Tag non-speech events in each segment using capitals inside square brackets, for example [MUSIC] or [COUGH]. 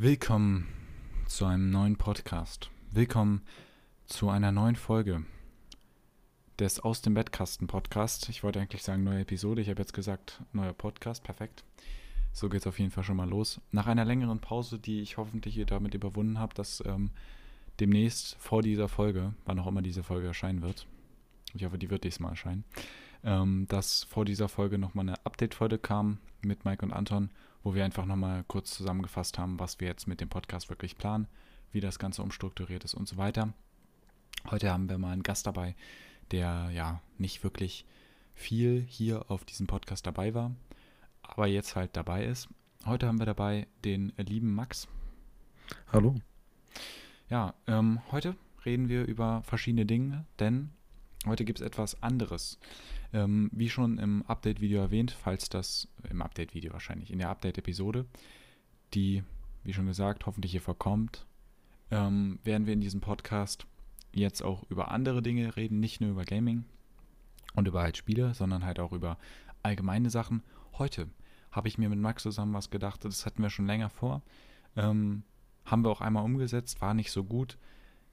Willkommen zu einem neuen Podcast. Willkommen zu einer neuen Folge des Aus dem Bettkasten Podcast. Ich wollte eigentlich sagen neue Episode, ich habe jetzt gesagt neuer Podcast, perfekt. So geht es auf jeden Fall schon mal los. Nach einer längeren Pause, die ich hoffentlich damit überwunden habe, dass ähm, demnächst vor dieser Folge, wann auch immer diese Folge erscheinen wird, ich hoffe, die wird diesmal erscheinen, ähm, dass vor dieser Folge nochmal eine Update-Folge kam mit Mike und Anton wo wir einfach nochmal kurz zusammengefasst haben, was wir jetzt mit dem Podcast wirklich planen, wie das Ganze umstrukturiert ist und so weiter. Heute haben wir mal einen Gast dabei, der ja nicht wirklich viel hier auf diesem Podcast dabei war, aber jetzt halt dabei ist. Heute haben wir dabei den lieben Max. Hallo. Ja, ähm, heute reden wir über verschiedene Dinge, denn heute gibt es etwas anderes. Ähm, wie schon im Update-Video erwähnt, falls das im Update-Video wahrscheinlich, in der Update-Episode, die, wie schon gesagt, hoffentlich hier vorkommt, ähm, werden wir in diesem Podcast jetzt auch über andere Dinge reden, nicht nur über Gaming und über halt Spiele, sondern halt auch über allgemeine Sachen. Heute habe ich mir mit Max zusammen was gedacht, das hatten wir schon länger vor. Ähm, haben wir auch einmal umgesetzt, war nicht so gut.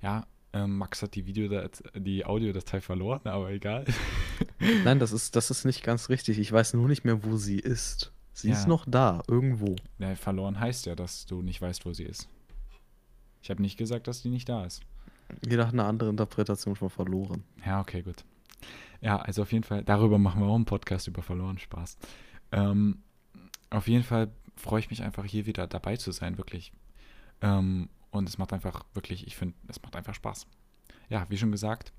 Ja, ähm, Max hat die Video die Audiodatei verloren, aber egal. [LAUGHS] Nein, das ist, das ist nicht ganz richtig. Ich weiß nur nicht mehr, wo sie ist. Sie ja. ist noch da, irgendwo. Ja, verloren heißt ja, dass du nicht weißt, wo sie ist. Ich habe nicht gesagt, dass die nicht da ist. Jeder hat eine andere Interpretation von verloren. Ja, okay, gut. Ja, also auf jeden Fall, darüber machen wir auch einen Podcast über verloren. Spaß. Ähm, auf jeden Fall freue ich mich einfach hier wieder dabei zu sein, wirklich. Ähm, und es macht einfach wirklich, ich finde, es macht einfach Spaß. Ja, wie schon gesagt,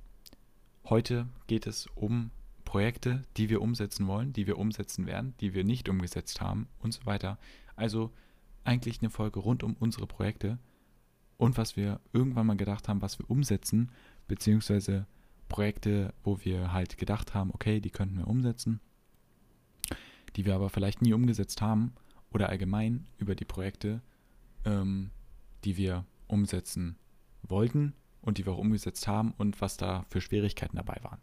heute geht es um Projekte, die wir umsetzen wollen, die wir umsetzen werden, die wir nicht umgesetzt haben und so weiter. Also eigentlich eine Folge rund um unsere Projekte und was wir irgendwann mal gedacht haben, was wir umsetzen, beziehungsweise Projekte, wo wir halt gedacht haben, okay, die könnten wir umsetzen, die wir aber vielleicht nie umgesetzt haben oder allgemein über die Projekte, ähm, die wir umsetzen wollten und die wir auch umgesetzt haben und was da für Schwierigkeiten dabei waren.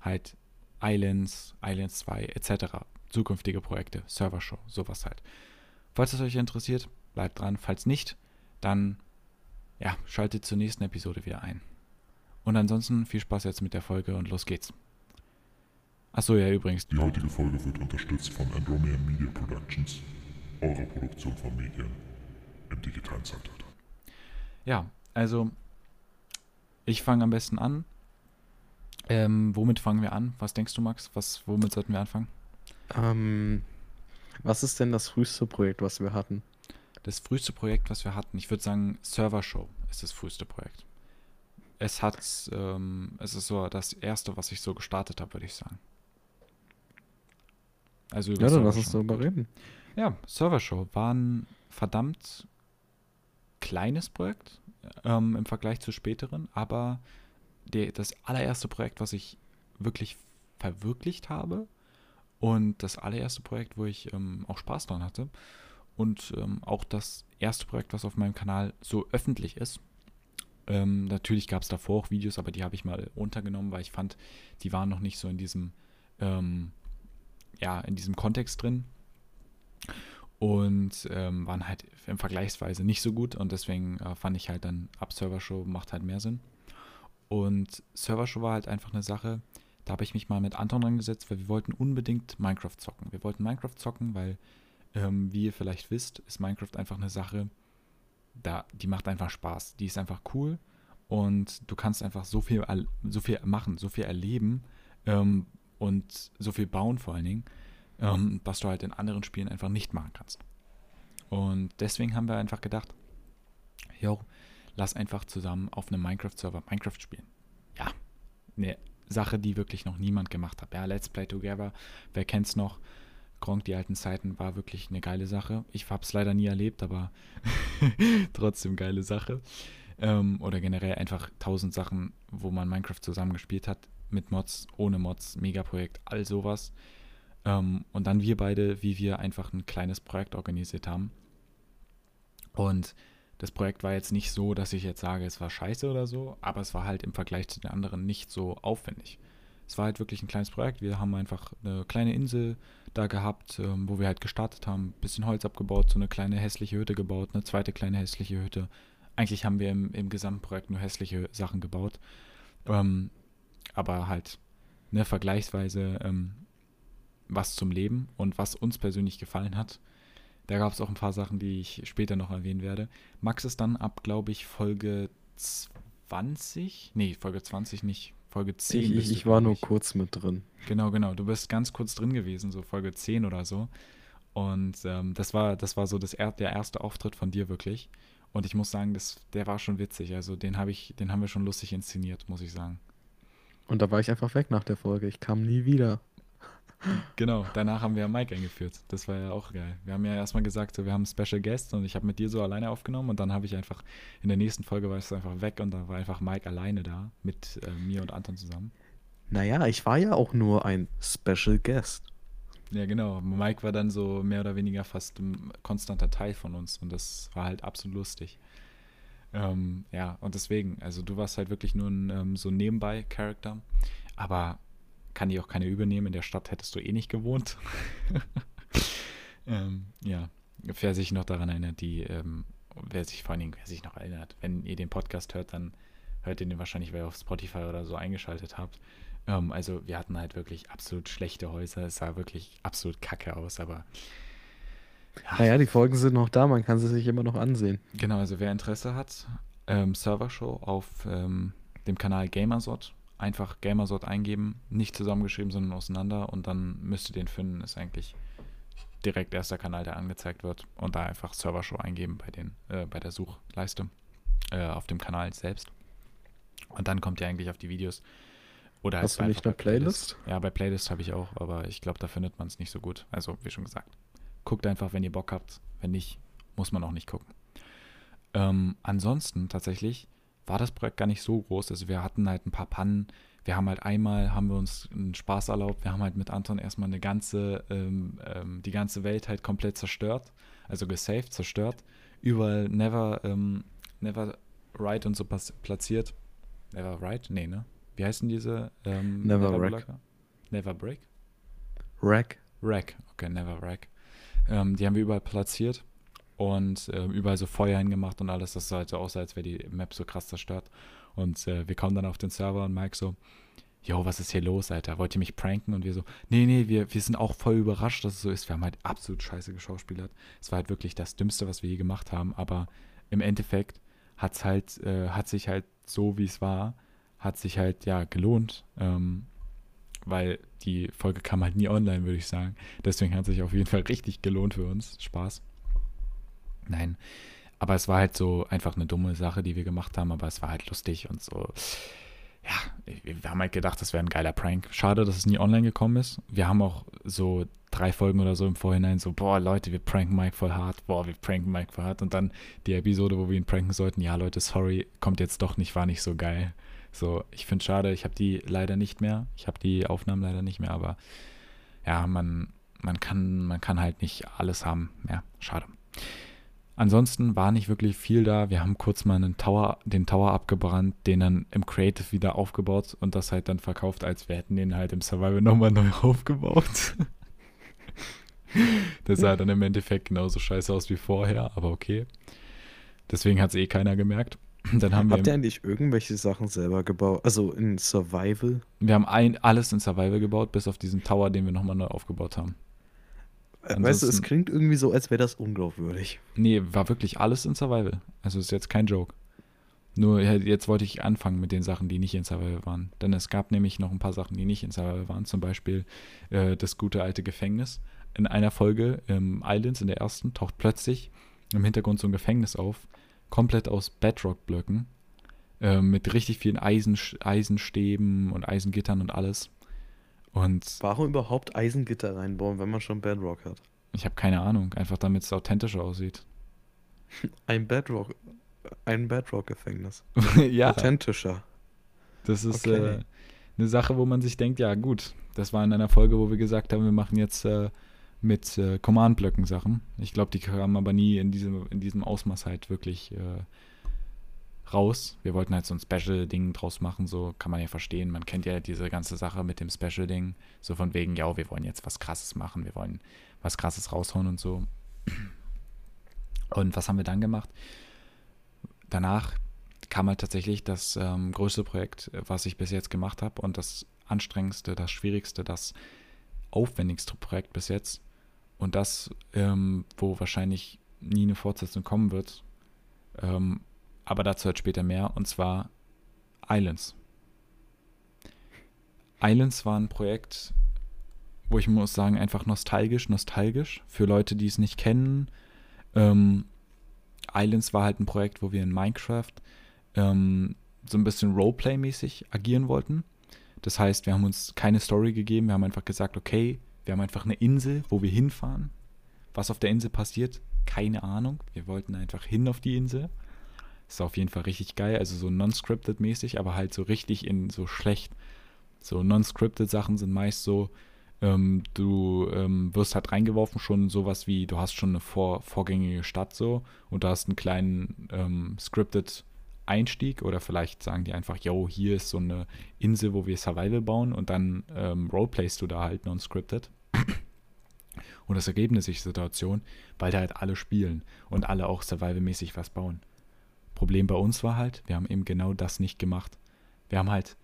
Halt Islands, Islands 2 etc. Zukünftige Projekte, Server-Show, sowas halt. Falls es euch interessiert, bleibt dran. Falls nicht, dann ja, schaltet zur nächsten Episode wieder ein. Und ansonsten viel Spaß jetzt mit der Folge und los geht's. Achso, ja, übrigens. Die heutige Folge wird unterstützt von Andromeda Media Productions, eurer Produktion von Medien im digitalen Zeitalter. Ja, also ich fange am besten an. Ähm, womit fangen wir an? Was denkst du, Max? Was, womit sollten wir anfangen? Ähm, was ist denn das früheste Projekt, was wir hatten? Das früheste Projekt, was wir hatten, ich würde sagen, Server Show ist das früheste Projekt. Es hat, ähm, es ist so das erste, was ich so gestartet habe, würde ich sagen. Also über ja, dann lass uns darüber reden. Ja, Server Show war ein verdammt kleines Projekt ähm, im Vergleich zu späteren, aber der, das allererste Projekt, was ich wirklich verwirklicht habe und das allererste Projekt, wo ich ähm, auch Spaß dran hatte und ähm, auch das erste Projekt, was auf meinem Kanal so öffentlich ist. Ähm, natürlich gab es davor auch Videos, aber die habe ich mal untergenommen, weil ich fand, die waren noch nicht so in diesem, ähm, ja, in diesem Kontext drin und ähm, waren halt im Vergleichsweise nicht so gut und deswegen äh, fand ich halt dann ab Server Show macht halt mehr Sinn. Und Server Show war halt einfach eine Sache, da habe ich mich mal mit Anton dran gesetzt, weil wir wollten unbedingt Minecraft zocken. Wir wollten Minecraft zocken, weil, ähm, wie ihr vielleicht wisst, ist Minecraft einfach eine Sache, da, die macht einfach Spaß. Die ist einfach cool und du kannst einfach so viel, so viel machen, so viel erleben ähm, und so viel bauen vor allen Dingen ähm, was du halt in anderen Spielen einfach nicht machen kannst. Und deswegen haben wir einfach gedacht, jo, lass einfach zusammen auf einem Minecraft-Server Minecraft spielen. Ja, eine Sache, die wirklich noch niemand gemacht hat. Ja, Let's Play Together, wer kennt's noch? Gronk, die alten Zeiten, war wirklich eine geile Sache. Ich habe es leider nie erlebt, aber [LAUGHS] trotzdem geile Sache. Ähm, oder generell einfach tausend Sachen, wo man Minecraft zusammen gespielt hat. Mit Mods, ohne Mods, Megaprojekt, all sowas. Ähm, und dann wir beide, wie wir einfach ein kleines Projekt organisiert haben. Und das Projekt war jetzt nicht so, dass ich jetzt sage, es war scheiße oder so, aber es war halt im Vergleich zu den anderen nicht so aufwendig. es war halt wirklich ein kleines Projekt. Wir haben einfach eine kleine Insel da gehabt, ähm, wo wir halt gestartet haben, ein bisschen Holz abgebaut, so eine kleine hässliche Hütte gebaut, eine zweite kleine hässliche Hütte. Eigentlich haben wir im, im gesamten Projekt nur hässliche Sachen gebaut. Ähm, aber halt, ne, vergleichsweise ähm, was zum Leben und was uns persönlich gefallen hat. Da gab es auch ein paar Sachen, die ich später noch erwähnen werde. Max ist dann ab, glaube ich, Folge 20? Nee, Folge 20 nicht. Folge 10. Ich, ich, ich war nur kurz mit drin. Genau, genau. Du bist ganz kurz drin gewesen, so Folge 10 oder so. Und ähm, das war, das war so das er der erste Auftritt von dir wirklich. Und ich muss sagen, das, der war schon witzig. Also den habe ich, den haben wir schon lustig inszeniert, muss ich sagen. Und da war ich einfach weg nach der Folge. Ich kam nie wieder. Genau, danach haben wir Mike eingeführt. Das war ja auch geil. Wir haben ja erstmal gesagt, so, wir haben Special Guest und ich habe mit dir so alleine aufgenommen und dann habe ich einfach, in der nächsten Folge war es einfach weg und da war einfach Mike alleine da mit äh, mir und Anton zusammen. Naja, ich war ja auch nur ein Special Guest. Ja, genau. Mike war dann so mehr oder weniger fast ein konstanter Teil von uns und das war halt absolut lustig. Ähm, ja, und deswegen, also du warst halt wirklich nur ein ähm, so Nebenbei-Charakter, aber kann die auch keine übernehmen. In der Stadt hättest du eh nicht gewohnt. [LAUGHS] ähm, ja, wer sich noch daran erinnert, die, ähm, wer sich vor allen Dingen, wer sich noch erinnert, wenn ihr den Podcast hört, dann hört ihr den wahrscheinlich, weil ihr auf Spotify oder so eingeschaltet habt. Ähm, also wir hatten halt wirklich absolut schlechte Häuser. Es sah wirklich absolut kacke aus, aber ja. Naja, die Folgen sind noch da, man kann sie sich immer noch ansehen. Genau, also wer Interesse hat, ähm, Servershow auf ähm, dem Kanal Gamersot einfach Gamersort eingeben, nicht zusammengeschrieben, sondern auseinander und dann müsst ihr den finden, ist eigentlich direkt erster Kanal, der angezeigt wird und da einfach Servershow eingeben bei, den, äh, bei der Suchleiste äh, auf dem Kanal selbst. Und dann kommt ihr eigentlich auf die Videos. Oder Hast du nicht eine Playlist? Playlist? Ja, bei Playlist habe ich auch, aber ich glaube, da findet man es nicht so gut. Also, wie schon gesagt, guckt einfach, wenn ihr Bock habt. Wenn nicht, muss man auch nicht gucken. Ähm, ansonsten tatsächlich war das Projekt gar nicht so groß. Also wir hatten halt ein paar Pannen. Wir haben halt einmal, haben wir uns einen Spaß erlaubt. Wir haben halt mit Anton erstmal eine ganze, ähm, ähm, die ganze Welt halt komplett zerstört. Also gesaved, zerstört. Überall Never, ähm, Never Right und so platziert. Never Right? Nee, ne? Wie heißen diese? Ähm, never, never Wreck. Never Break? Wreck. Wreck, okay, Never Wreck. Ähm, die haben wir überall platziert und äh, überall so Feuer hingemacht und alles. Das sah halt so aus, als wäre die Map so krass zerstört. Und äh, wir kommen dann auf den Server und Mike so, yo, was ist hier los, Alter? Wollt ihr mich pranken? Und wir so, nee, nee, wir, wir sind auch voll überrascht, dass es so ist. Wir haben halt absolut scheiße geschauspielert. Es war halt wirklich das Dümmste, was wir je gemacht haben. Aber im Endeffekt hat's halt, äh, hat sich halt so, wie es war, hat sich halt, ja, gelohnt. Ähm, weil die Folge kam halt nie online, würde ich sagen. Deswegen hat sich auf jeden Fall richtig gelohnt für uns. Spaß. Nein. Aber es war halt so einfach eine dumme Sache, die wir gemacht haben, aber es war halt lustig und so. Ja, wir haben halt gedacht, das wäre ein geiler Prank. Schade, dass es nie online gekommen ist. Wir haben auch so drei Folgen oder so im Vorhinein so, boah, Leute, wir pranken Mike voll hart. Boah, wir pranken Mike voll hart. Und dann die Episode, wo wir ihn pranken sollten, ja, Leute, sorry, kommt jetzt doch nicht, war nicht so geil. So, ich finde schade, ich habe die leider nicht mehr. Ich habe die Aufnahmen leider nicht mehr, aber ja, man, man, kann, man kann halt nicht alles haben. Ja, schade. Ansonsten war nicht wirklich viel da. Wir haben kurz mal einen Tower, den Tower abgebrannt, den dann im Creative wieder aufgebaut und das halt dann verkauft, als wir hätten den halt im Survival nochmal neu [LAUGHS] aufgebaut. [LAUGHS] das sah dann im Endeffekt genauso scheiße aus wie vorher, aber okay. Deswegen hat es eh keiner gemerkt. [CLEARS THROAT] Dann haben Habt wir ihr eigentlich irgendwelche Sachen selber gebaut? Also in Survival? Wir haben ein, alles in Survival gebaut, bis auf diesen Tower, den wir nochmal neu aufgebaut haben. Ansonsten, weißt du, es klingt irgendwie so, als wäre das unglaubwürdig. Nee, war wirklich alles in Survival. Also ist jetzt kein Joke. Nur jetzt wollte ich anfangen mit den Sachen, die nicht in Survival waren. Denn es gab nämlich noch ein paar Sachen, die nicht in Survival waren. Zum Beispiel äh, das gute alte Gefängnis. In einer Folge im Islands, in der ersten, taucht plötzlich im Hintergrund so ein Gefängnis auf. Komplett aus Bedrock-Blöcken. Äh, mit richtig vielen Eisen, Eisenstäben und Eisengittern und alles. Und Warum überhaupt Eisengitter reinbauen, wenn man schon Bedrock hat? Ich habe keine Ahnung, einfach damit es authentischer aussieht. [LAUGHS] Ein Bedrock, ein Bedrock-Gefängnis. [LAUGHS] ja. Authentischer. Das ist okay. äh, eine Sache, wo man sich denkt, ja gut, das war in einer Folge, wo wir gesagt haben, wir machen jetzt äh, mit äh, Command-Blöcken Sachen. Ich glaube, die kamen aber nie in diesem, in diesem Ausmaß halt wirklich äh, raus. Wir wollten halt so ein Special-Ding draus machen, so kann man ja verstehen. Man kennt ja diese ganze Sache mit dem Special-Ding, so von wegen, ja, wir wollen jetzt was Krasses machen, wir wollen was Krasses raushauen und so. Und was haben wir dann gemacht? Danach kam halt tatsächlich das ähm, größte Projekt, was ich bis jetzt gemacht habe und das anstrengendste, das schwierigste, das aufwendigste Projekt bis jetzt und das, ähm, wo wahrscheinlich nie eine Fortsetzung kommen wird. Ähm, aber dazu halt später mehr und zwar Islands. Islands war ein Projekt, wo ich muss sagen, einfach nostalgisch, nostalgisch. Für Leute, die es nicht kennen. Ähm, Islands war halt ein Projekt, wo wir in Minecraft ähm, so ein bisschen Roleplay-mäßig agieren wollten. Das heißt, wir haben uns keine Story gegeben, wir haben einfach gesagt, okay, wir haben einfach eine Insel, wo wir hinfahren. Was auf der Insel passiert, keine Ahnung. Wir wollten einfach hin auf die Insel. Ist auf jeden Fall richtig geil, also so non-scripted mäßig, aber halt so richtig in so schlecht. So non-scripted Sachen sind meist so, ähm, du ähm, wirst halt reingeworfen, schon sowas wie, du hast schon eine vor, vorgängige Stadt so und du hast einen kleinen ähm, scripted Einstieg oder vielleicht sagen die einfach, yo, hier ist so eine Insel, wo wir Survival bauen und dann ähm, roleplayst du da halt non-scripted. Und das Ergebnis ist die Situation, weil da halt alle spielen und alle auch survival-mäßig was bauen. Problem bei uns war halt, wir haben eben genau das nicht gemacht. Wir haben halt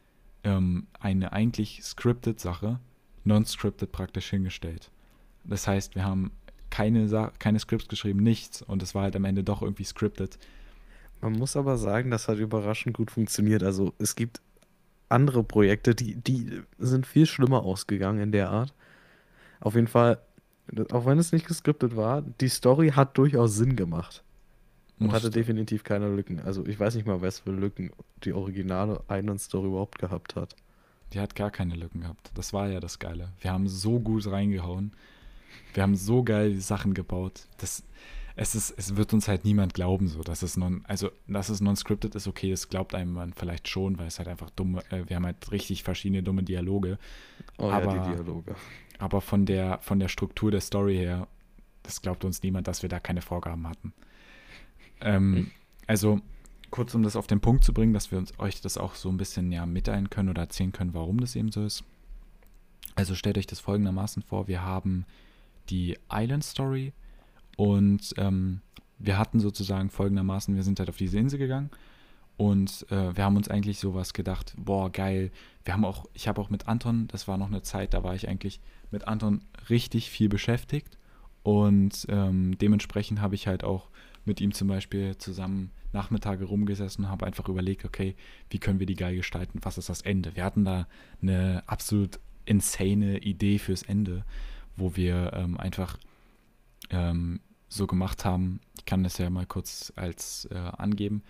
ähm, eine eigentlich scripted Sache non-scripted praktisch hingestellt. Das heißt, wir haben keine, keine Scripts geschrieben, nichts und es war halt am Ende doch irgendwie scripted. Man muss aber sagen, das hat überraschend gut funktioniert. Also es gibt andere Projekte, die, die sind viel schlimmer ausgegangen in der Art. Auf jeden Fall, auch wenn es nicht geskriptet war, die Story hat durchaus Sinn gemacht. Und hatte definitiv keine Lücken. Also ich weiß nicht mal, was für Lücken die originale Island Story überhaupt gehabt hat. Die hat gar keine Lücken gehabt. Das war ja das Geile. Wir haben so gut reingehauen. Wir haben so geil Sachen gebaut. Das, es, ist, es wird uns halt niemand glauben, so, dass es non, also dass es non-scripted ist, okay, das glaubt einem man vielleicht schon, weil es halt einfach dumme, äh, wir haben halt richtig verschiedene dumme Dialoge. Oh aber, ja, die Dialoge. Aber von der, von der Struktur der Story her, das glaubt uns niemand, dass wir da keine Vorgaben hatten. Ähm, hm. Also, kurz um das auf den Punkt zu bringen, dass wir uns, euch das auch so ein bisschen ja mitteilen können oder erzählen können, warum das eben so ist. Also stellt euch das folgendermaßen vor, wir haben die Island Story und ähm, wir hatten sozusagen folgendermaßen, wir sind halt auf diese Insel gegangen und äh, wir haben uns eigentlich sowas gedacht, boah, geil. Wir haben auch, ich habe auch mit Anton, das war noch eine Zeit, da war ich eigentlich mit Anton richtig viel beschäftigt und ähm, dementsprechend habe ich halt auch mit ihm zum Beispiel zusammen Nachmittage rumgesessen und habe einfach überlegt, okay, wie können wir die geil gestalten? Was ist das Ende? Wir hatten da eine absolut insane Idee fürs Ende, wo wir ähm, einfach ähm, so gemacht haben. Ich kann das ja mal kurz als äh, angeben.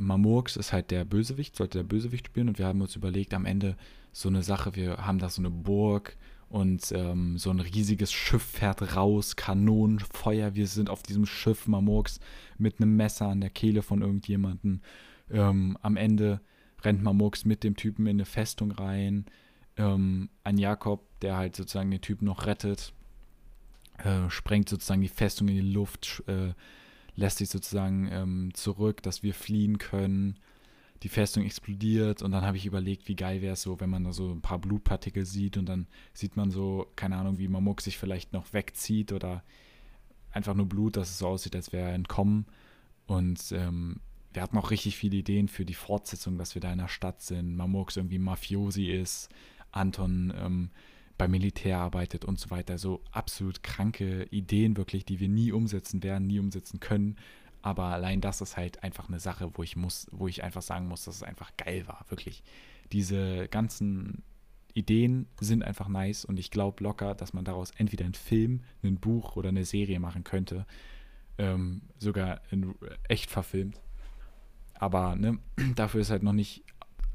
Mamurks ist halt der Bösewicht, sollte der Bösewicht spielen und wir haben uns überlegt, am Ende so eine Sache, wir haben da so eine Burg und ähm, so ein riesiges Schiff fährt raus, Kanonen, Feuer, wir sind auf diesem Schiff Mamurks mit einem Messer an der Kehle von irgendjemandem. Ähm, am Ende rennt Mamurks mit dem Typen in eine Festung rein. Ähm, ein Jakob, der halt sozusagen den Typen noch rettet, äh, sprengt sozusagen die Festung in die Luft, äh, lässt sich sozusagen ähm, zurück, dass wir fliehen können. Die Festung explodiert und dann habe ich überlegt, wie geil wäre es so, wenn man da so ein paar Blutpartikel sieht und dann sieht man so, keine Ahnung, wie Mamuk sich vielleicht noch wegzieht oder einfach nur Blut, dass es so aussieht, als wäre er entkommen. Und ähm, wir hatten auch richtig viele Ideen für die Fortsetzung, dass wir da in der Stadt sind. Mamux irgendwie Mafiosi ist, Anton ähm, beim Militär arbeitet und so weiter. So absolut kranke Ideen wirklich, die wir nie umsetzen werden, nie umsetzen können. Aber allein das ist halt einfach eine Sache, wo ich muss, wo ich einfach sagen muss, dass es einfach geil war, wirklich. Diese ganzen Ideen sind einfach nice und ich glaube locker, dass man daraus entweder einen Film, ein Buch oder eine Serie machen könnte. Ähm, sogar in echt verfilmt. Aber ne, [CLEARS THROAT] dafür ist halt noch nicht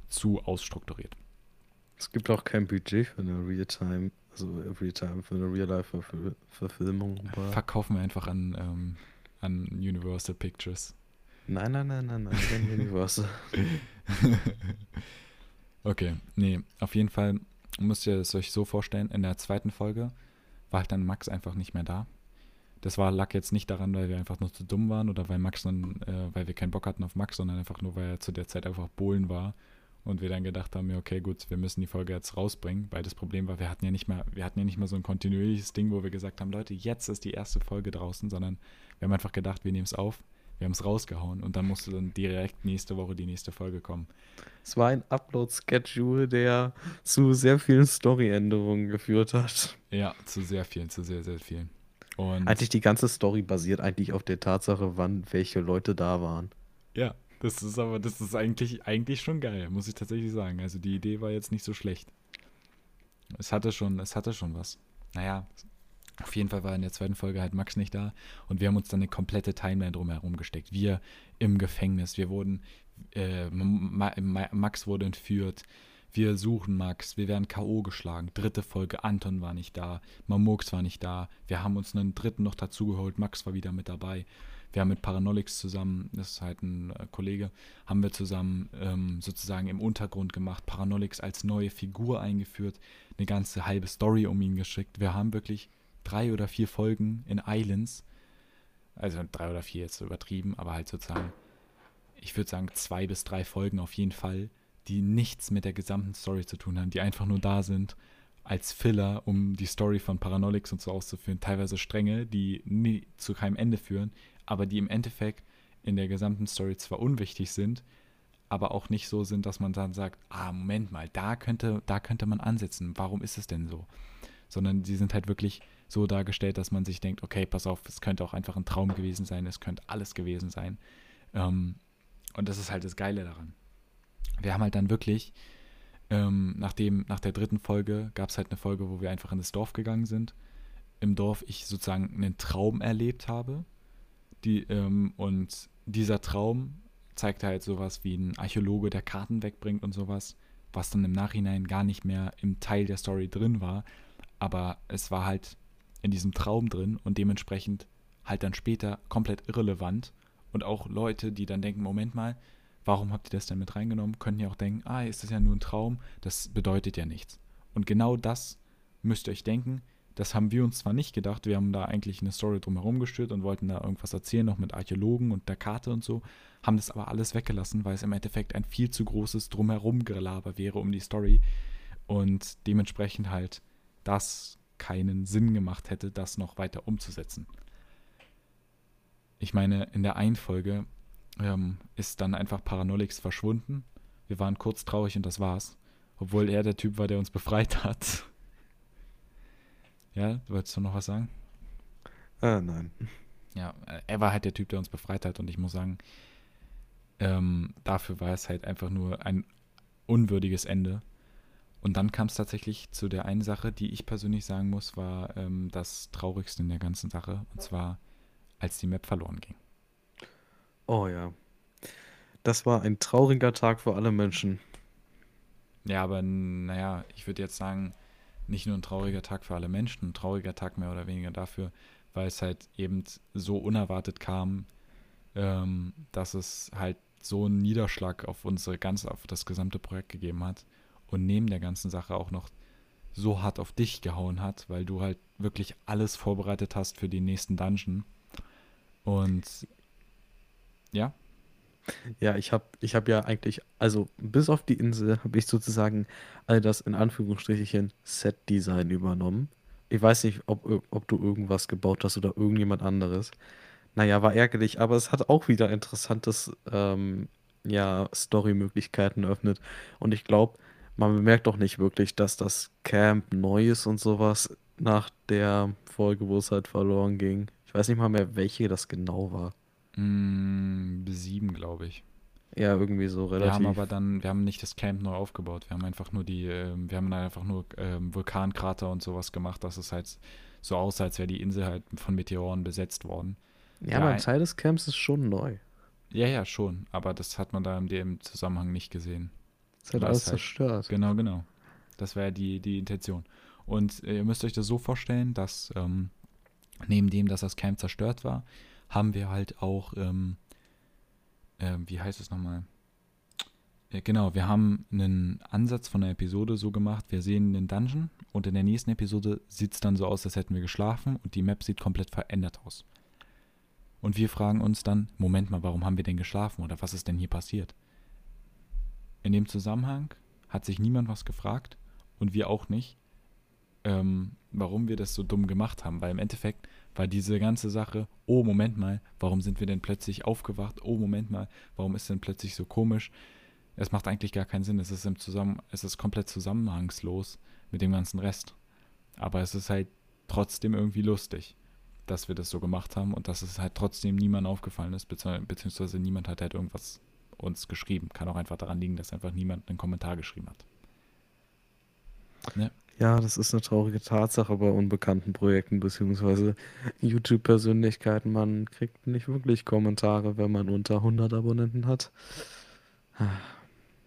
zu ausstrukturiert. Es gibt auch kein Budget für eine Realtime, also Realtime für eine Real-Life-Verfilmung. Verkaufen wir einfach an, ähm, an Universal Pictures. Nein, nein, nein, nein, nein, Universal. [LAUGHS] okay, nee, auf jeden Fall müsst ihr es euch so vorstellen, in der zweiten Folge war halt dann Max einfach nicht mehr da. Das war, lag jetzt nicht daran, weil wir einfach nur zu dumm waren oder weil Max dann, äh, weil wir keinen Bock hatten auf Max, sondern einfach nur, weil er zu der Zeit einfach Bohlen war und wir dann gedacht haben, ja, okay, gut, wir müssen die Folge jetzt rausbringen, weil das Problem war, wir hatten ja nicht mal, wir hatten ja nicht mal so ein kontinuierliches Ding, wo wir gesagt haben, Leute, jetzt ist die erste Folge draußen, sondern wir haben einfach gedacht, wir nehmen es auf, wir haben es rausgehauen und dann musste dann direkt nächste Woche die nächste Folge kommen. Es war ein Upload-Schedule, der zu sehr vielen Story-Änderungen geführt hat. Ja, zu sehr vielen, zu sehr, sehr vielen. Und Eigentlich die ganze Story basiert eigentlich auf der Tatsache, wann welche Leute da waren. ja, das ist aber, das ist eigentlich, eigentlich schon geil, muss ich tatsächlich sagen. Also die Idee war jetzt nicht so schlecht. Es hatte schon, es hatte schon was. Naja, auf jeden Fall war in der zweiten Folge halt Max nicht da und wir haben uns dann eine komplette Timeline drumherum gesteckt. Wir im Gefängnis, wir wurden, äh, Ma Ma Max wurde entführt, wir suchen Max, wir werden K.O. geschlagen. Dritte Folge, Anton war nicht da, Mamurks war nicht da. Wir haben uns einen dritten noch dazugeholt, Max war wieder mit dabei. Wir haben mit Paranolix zusammen, das ist halt ein äh, Kollege, haben wir zusammen ähm, sozusagen im Untergrund gemacht, Paranolix als neue Figur eingeführt, eine ganze halbe Story um ihn geschickt. Wir haben wirklich drei oder vier Folgen in Islands, also drei oder vier jetzt übertrieben, aber halt sozusagen, ich würde sagen zwei bis drei Folgen auf jeden Fall, die nichts mit der gesamten Story zu tun haben, die einfach nur da sind als Filler, um die Story von Paranolix und so auszuführen. Teilweise Stränge, die nie zu keinem Ende führen, aber die im Endeffekt in der gesamten Story zwar unwichtig sind, aber auch nicht so sind, dass man dann sagt, ah, Moment mal, da könnte, da könnte man ansetzen. Warum ist es denn so? Sondern die sind halt wirklich so dargestellt, dass man sich denkt, okay, pass auf, es könnte auch einfach ein Traum gewesen sein, es könnte alles gewesen sein. Ähm, und das ist halt das Geile daran. Wir haben halt dann wirklich, ähm, nachdem, nach der dritten Folge gab es halt eine Folge, wo wir einfach in das Dorf gegangen sind. Im Dorf ich sozusagen einen Traum erlebt habe. Die, ähm, und dieser Traum zeigt halt sowas wie ein Archäologe, der Karten wegbringt und sowas, was dann im Nachhinein gar nicht mehr im Teil der Story drin war. Aber es war halt in diesem Traum drin und dementsprechend halt dann später komplett irrelevant. Und auch Leute, die dann denken, Moment mal, warum habt ihr das denn mit reingenommen, können ja auch denken, ah, ist das ja nur ein Traum, das bedeutet ja nichts. Und genau das müsst ihr euch denken. Das haben wir uns zwar nicht gedacht, wir haben da eigentlich eine Story drumherum gestört und wollten da irgendwas erzählen, noch mit Archäologen und der Karte und so, haben das aber alles weggelassen, weil es im Endeffekt ein viel zu großes Drumherum-Gelaber wäre um die Story und dementsprechend halt das keinen Sinn gemacht hätte, das noch weiter umzusetzen. Ich meine, in der einen Folge ähm, ist dann einfach Paranolix verschwunden. Wir waren kurz traurig und das war's. Obwohl er der Typ war, der uns befreit hat. Ja, du wolltest du noch was sagen? Ah, nein. Ja, äh, er war halt der Typ, der uns befreit hat und ich muss sagen, ähm, dafür war es halt einfach nur ein unwürdiges Ende. Und dann kam es tatsächlich zu der einen Sache, die ich persönlich sagen muss, war ähm, das Traurigste in der ganzen Sache. Und zwar, als die Map verloren ging. Oh ja. Das war ein trauriger Tag für alle Menschen. Ja, aber naja, ich würde jetzt sagen, nicht nur ein trauriger Tag für alle Menschen, ein trauriger Tag mehr oder weniger dafür, weil es halt eben so unerwartet kam, ähm, dass es halt so einen Niederschlag auf unsere ganze, auf das gesamte Projekt gegeben hat und neben der ganzen Sache auch noch so hart auf dich gehauen hat, weil du halt wirklich alles vorbereitet hast für den nächsten Dungeon. Und ja, Ja, ich habe ich hab ja eigentlich, also bis auf die Insel habe ich sozusagen all das in Anführungsstrichen Set-Design übernommen. Ich weiß nicht, ob, ob du irgendwas gebaut hast oder irgendjemand anderes. Naja, war ärgerlich, aber es hat auch wieder interessantes, ähm, ja, Story-Möglichkeiten eröffnet. Und ich glaube, man bemerkt doch nicht wirklich, dass das Camp neu ist und sowas nach der Folge, wo es halt verloren ging. Ich weiß nicht mal mehr, welche das genau war. Mh, sieben, glaube ich. Ja, irgendwie so Wir haben relativ. aber dann, wir haben nicht das Camp neu aufgebaut. Wir haben einfach nur die, ähm, wir haben einfach nur ähm, Vulkankrater und sowas gemacht, dass es halt so aussah, als wäre die Insel halt von Meteoren besetzt worden. Ja, Ja, aber ein Teil des Camps ist schon neu. Ja, ja, schon. Aber das hat man da in dem Zusammenhang nicht gesehen. Es hat alles es halt- zerstört. Genau, genau. Das wäre die, die Intention. Und äh, ihr müsst euch das so vorstellen, dass ähm, neben dem, dass das Camp zerstört war, haben wir halt auch, ähm, ähm, wie heißt es nochmal? Ja, genau, wir haben einen Ansatz von der Episode so gemacht, wir sehen den Dungeon und in der nächsten Episode sieht es dann so aus, als hätten wir geschlafen und die Map sieht komplett verändert aus. Und wir fragen uns dann, Moment mal, warum haben wir denn geschlafen oder was ist denn hier passiert? In dem Zusammenhang hat sich niemand was gefragt und wir auch nicht, ähm, warum wir das so dumm gemacht haben, weil im Endeffekt war diese ganze Sache, oh Moment mal, warum sind wir denn plötzlich aufgewacht? Oh Moment mal, warum ist denn plötzlich so komisch? Es macht eigentlich gar keinen Sinn, es ist im Zusammen es ist komplett zusammenhangslos mit dem ganzen Rest. Aber es ist halt trotzdem irgendwie lustig, dass wir das so gemacht haben und dass es halt trotzdem niemand aufgefallen ist, beziehungsweise niemand hat halt irgendwas uns geschrieben. Kann auch einfach daran liegen, dass einfach niemand einen Kommentar geschrieben hat. Ne? Ja, das ist eine traurige Tatsache bei unbekannten Projekten beziehungsweise YouTube-Persönlichkeiten. Man kriegt nicht wirklich Kommentare, wenn man unter 100 Abonnenten hat.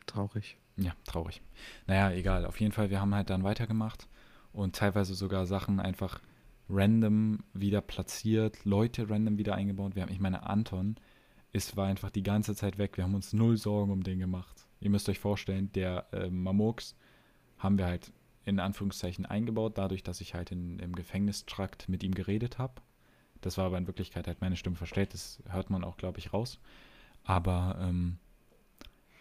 Traurig. Ja, traurig. Naja, egal. Auf jeden Fall, wir haben halt dann weitergemacht und teilweise sogar Sachen einfach random wieder platziert, Leute random wieder eingebaut. Wir haben, ich meine, Anton ist, war einfach die ganze Zeit weg. Wir haben uns null Sorgen um den gemacht. Ihr müsst euch vorstellen, der äh, Mamux haben wir halt in Anführungszeichen eingebaut, dadurch, dass ich halt in, im Gefängnistrakt mit ihm geredet habe. Das war aber in Wirklichkeit halt meine Stimme verstellt, das hört man auch, glaube ich, raus. Aber ähm,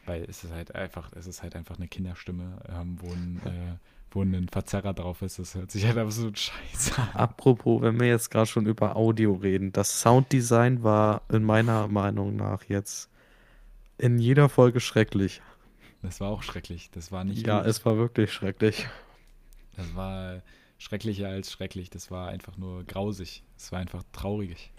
weil es ist halt einfach, es ist halt einfach eine Kinderstimme, ähm, wo, ein, [LAUGHS] äh, wo ein Verzerrer drauf ist. Das hört sich halt absolut [LAUGHS] scheiße an. Apropos, wenn wir jetzt gerade schon über Audio reden, das Sounddesign war in meiner Meinung nach jetzt in jeder Folge schrecklich. Das war auch schrecklich. Das war nicht. Ja, gut. es war wirklich schrecklich. Das war schrecklicher als schrecklich. Das war einfach nur grausig. Es war einfach traurig.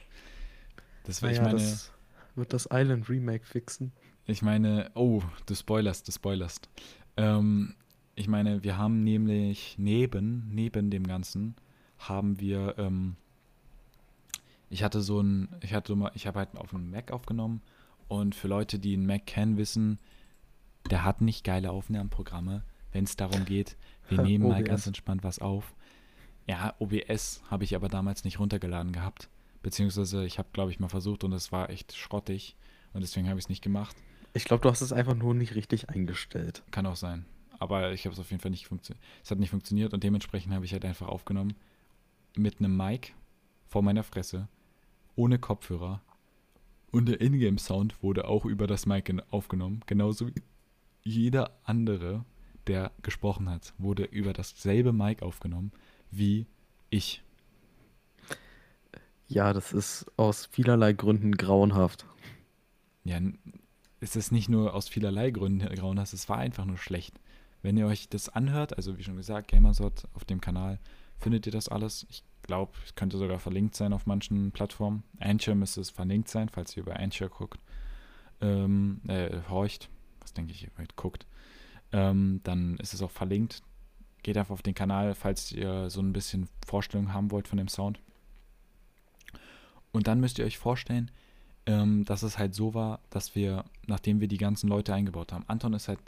Das war, naja, ich meine. Das wird das Island Remake fixen? Ich meine, oh, du spoilerst, du spoilerst. Ähm, ich meine, wir haben nämlich neben, neben dem Ganzen, haben wir, ähm, ich hatte so ein, ich hatte mal, ich habe halt auf einem Mac aufgenommen und für Leute, die einen Mac kennen, wissen, der hat nicht geile Aufnahmeprogramme, wenn es darum geht, wir [LAUGHS] nehmen mal ganz entspannt was auf. Ja, OBS habe ich aber damals nicht runtergeladen gehabt. Beziehungsweise ich habe, glaube ich, mal versucht und es war echt schrottig. Und deswegen habe ich es nicht gemacht. Ich glaube, du hast es einfach nur nicht richtig eingestellt. Kann auch sein. Aber ich habe es auf jeden Fall nicht funktioniert. Es hat nicht funktioniert und dementsprechend habe ich halt einfach aufgenommen mit einem Mic vor meiner Fresse, ohne Kopfhörer. Und der Ingame-Sound wurde auch über das Mic aufgenommen. Genauso wie jeder andere der gesprochen hat, wurde über dasselbe Mic aufgenommen wie ich. Ja, das ist aus vielerlei Gründen grauenhaft. Ja, es ist nicht nur aus vielerlei Gründen grauenhaft, es war einfach nur schlecht. Wenn ihr euch das anhört, also wie schon gesagt, Gamersort auf dem Kanal, findet ihr das alles. Ich glaube, es könnte sogar verlinkt sein auf manchen Plattformen. Anchor müsste es verlinkt sein, falls ihr über Anchor guckt. Ähm, äh, horcht. Was denke ich, ihr guckt ähm, dann ist es auch verlinkt. Geht einfach auf den Kanal, falls ihr so ein bisschen Vorstellung haben wollt von dem Sound. Und dann müsst ihr euch vorstellen, ähm, dass es halt so war, dass wir, nachdem wir die ganzen Leute eingebaut haben, Anton ist halt,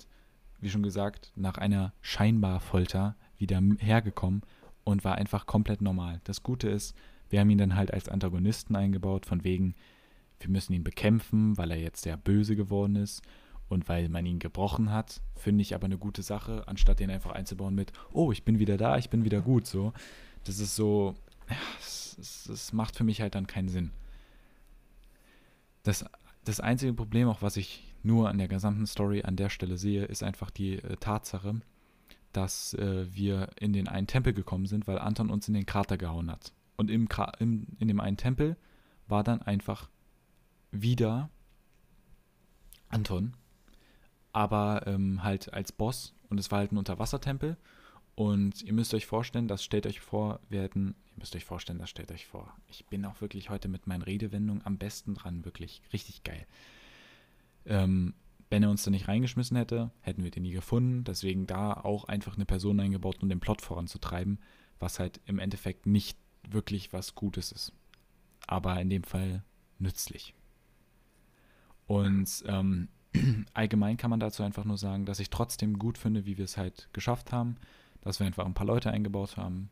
wie schon gesagt, nach einer scheinbar Folter wieder hergekommen und war einfach komplett normal. Das Gute ist, wir haben ihn dann halt als Antagonisten eingebaut, von wegen, wir müssen ihn bekämpfen, weil er jetzt sehr böse geworden ist und weil man ihn gebrochen hat, finde ich aber eine gute Sache, anstatt den einfach einzubauen mit, oh, ich bin wieder da, ich bin wieder gut, so. Das ist so, ja, das, macht für mich halt dann keinen Sinn. Das, das einzige Problem, auch was ich nur an der gesamten Story an der Stelle sehe, ist einfach die äh, Tatsache, dass äh, wir in den einen Tempel gekommen sind, weil Anton uns in den Krater gehauen hat. Und im, im, in dem einen Tempel war dann einfach wieder Anton aber ähm, halt als Boss und es war halt ein Unterwassertempel. Und ihr müsst euch vorstellen, das stellt euch vor, wir ihr müsst euch vorstellen, das stellt euch vor. Ich bin auch wirklich heute mit meinen Redewendungen am besten dran, wirklich richtig geil. Ähm, wenn er uns da nicht reingeschmissen hätte, hätten wir den nie gefunden. Deswegen da auch einfach eine Person eingebaut, um den Plot voranzutreiben, was halt im Endeffekt nicht wirklich was Gutes ist. Aber in dem Fall nützlich. Und ähm, [CLEARS THROAT] allgemein kann man dazu einfach nur sagen, dass ich trotzdem gut finde, wie wir es halt geschafft haben, dass wir einfach ein paar Leute eingebaut haben,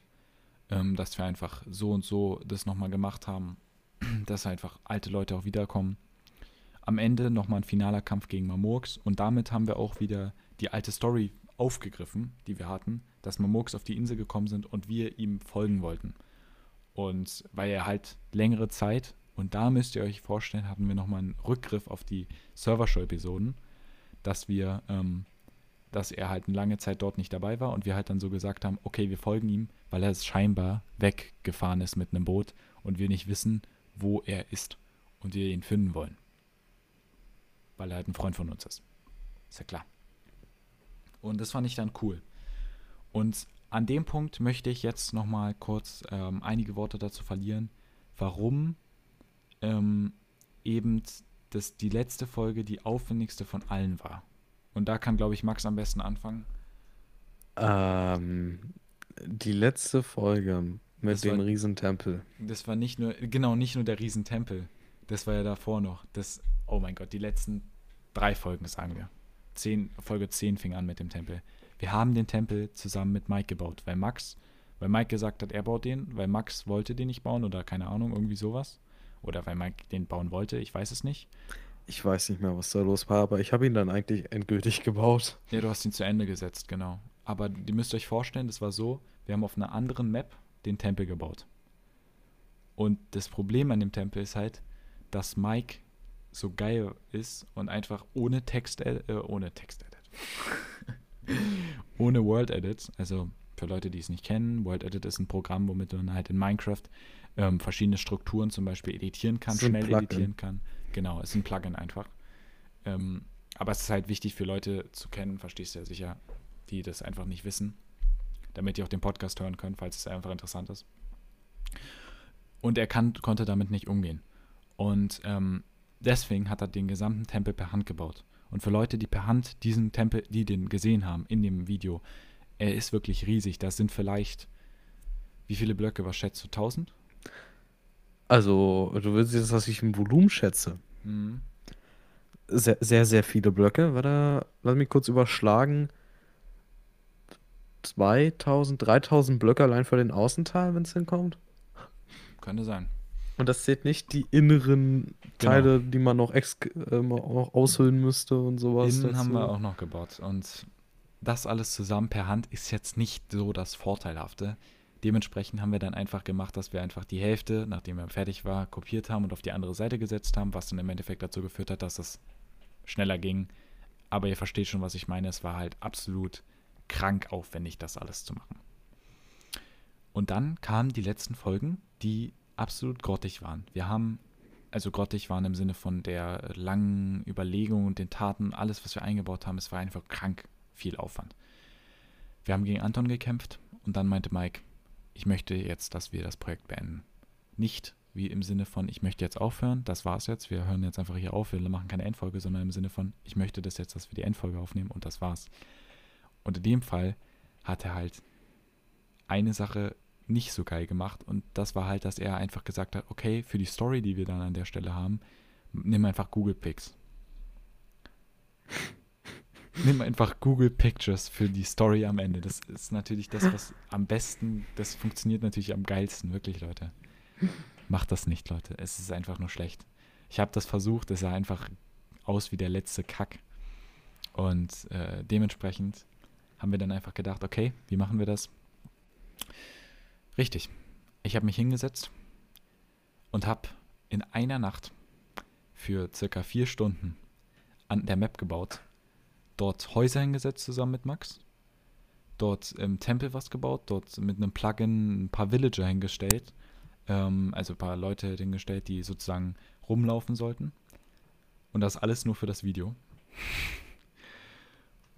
ähm, dass wir einfach so und so das nochmal gemacht haben, [CLEARS THROAT] dass einfach alte Leute auch wiederkommen. am Ende nochmal ein finaler Kampf gegen Mamurks und damit haben wir auch wieder die alte Story aufgegriffen, die wir hatten, dass Mamurks auf die Insel gekommen sind und wir ihm folgen wollten. Und weil er halt längere Zeit, und da müsst ihr euch vorstellen, hatten wir nochmal einen Rückgriff auf die Servershow-Episoden, dass wir, ähm, dass er halt eine lange Zeit dort nicht dabei war und wir halt dann so gesagt haben, okay, wir folgen ihm, weil er scheinbar weggefahren ist mit einem Boot und wir nicht wissen, wo er ist und wir ihn finden wollen. Weil er halt ein Freund von uns ist. Ist ja klar. Und das fand ich dann cool. Und an dem Punkt möchte ich jetzt nochmal kurz ähm, einige Worte dazu verlieren, warum ähm, eben das die letzte Folge die aufwendigste von allen war. Und da kann, glaube ich, Max am besten anfangen. Ähm, die letzte Folge mit Das dem war- Riesentempel. Das war nicht nur, genau, nicht nur der Riesentempel. Das war ja davor noch. Das, oh mein Gott, die letzten drei Folgen, sagen wir. Zehn, Folge 10 fing an mit dem Tempel. Wir haben den Tempel zusammen mit Mike gebaut, weil Max, weil Mike gesagt hat, er baut den, weil Max wollte den nicht bauen oder keine Ahnung, irgendwie sowas. Oder weil Mike den bauen wollte, ich weiß es nicht. Ich weiß nicht mehr, was da los war, aber ich habe ihn dann eigentlich endgültig [LAUGHS] gebaut. Ja, du hast ihn zu Ende gesetzt, genau. Aber ihr müsst euch vorstellen, das war so, wir haben auf einer anderen Map den Tempel gebaut. Und das Problem an dem Tempel ist halt, dass Mike so geil ist und einfach ohne Text, äh, ohne Text Edit. [LAUGHS] ohne World Edit, also für Leute, die es nicht kennen, World Edit ist ein Programm, womit man halt in Minecraft ähm, verschiedene Strukturen zum Beispiel editieren kann, schnell editieren kann. Genau, es ist ein Plugin einfach. Ähm, aber es ist halt wichtig für Leute zu kennen, verstehst du ja sicher, die das einfach nicht wissen, damit die auch den Podcast hören können, falls es einfach interessant ist. Und er kann, konnte damit nicht umgehen. Und ähm, deswegen hat er den gesamten Tempel per Hand gebaut. Und für Leute, die per Hand diesen Tempel, die den gesehen haben in dem Video, er ist wirklich riesig. Das sind vielleicht, wie viele Blöcke, was schätzt du, 1000? Also, du willst jetzt, dass ich ein Volumen schätze. Mhm. Sehr, sehr, sehr viele Blöcke. Warte, lass mich kurz überschlagen. 2000, 3000 Blöcke allein für den Außenteil, wenn es hinkommt. Könnte sein. Und das zählt nicht die inneren Genau. Teile, die man noch, ex ähm, auch aushöhlen müsste und sowas. Innen haben wir dazu. auch noch gebaut. Und das alles zusammen per Hand ist jetzt nicht so das Vorteilhafte. Dementsprechend haben wir dann einfach gemacht, dass wir einfach die Hälfte, nachdem er fertig war, kopiert haben und auf die andere Seite gesetzt haben, was dann im Endeffekt dazu geführt hat, dass es schneller ging. Aber ihr versteht schon, was ich meine. Es war halt absolut krank aufwendig, das alles zu machen. Und dann kamen die letzten Folgen, die absolut grottig waren. Wir haben, also grottig waren im Sinne von der langen Überlegung und den Taten, alles, was wir eingebaut haben, es war einfach krank viel Aufwand. Wir haben gegen Anton gekämpft und dann meinte Mike, ich möchte jetzt, dass wir das Projekt beenden. Nicht wie im Sinne von, ich möchte jetzt aufhören, das war's jetzt, wir hören jetzt einfach hier auf, wir machen keine Endfolge, sondern im Sinne von, ich möchte das jetzt, dass wir die Endfolge aufnehmen und das war's. Und in dem Fall hat er halt eine Sache nicht so geil gemacht und das war halt, dass er einfach gesagt hat, okay, für die Story, die wir dann an der Stelle haben, nimm einfach Google Pics. Nimm einfach Google Pictures für die Story am Ende. Das ist natürlich das, was am besten, das funktioniert natürlich am geilsten, wirklich, Leute. Macht das nicht, Leute. Es ist einfach nur schlecht. Ich habe das versucht, es sah einfach aus wie der letzte Kack. Und äh, dementsprechend haben wir dann einfach gedacht, okay, wie machen wir das? Richtig. Ich habe mich hingesetzt und habe in einer Nacht für circa vier Stunden an der Map gebaut. Dort Häuser hingesetzt zusammen mit Max. Dort im Tempel was gebaut. Dort mit einem Plugin ein paar Villager hingestellt. Ähm, also ein paar Leute hingestellt, die sozusagen rumlaufen sollten. Und das alles nur für das Video.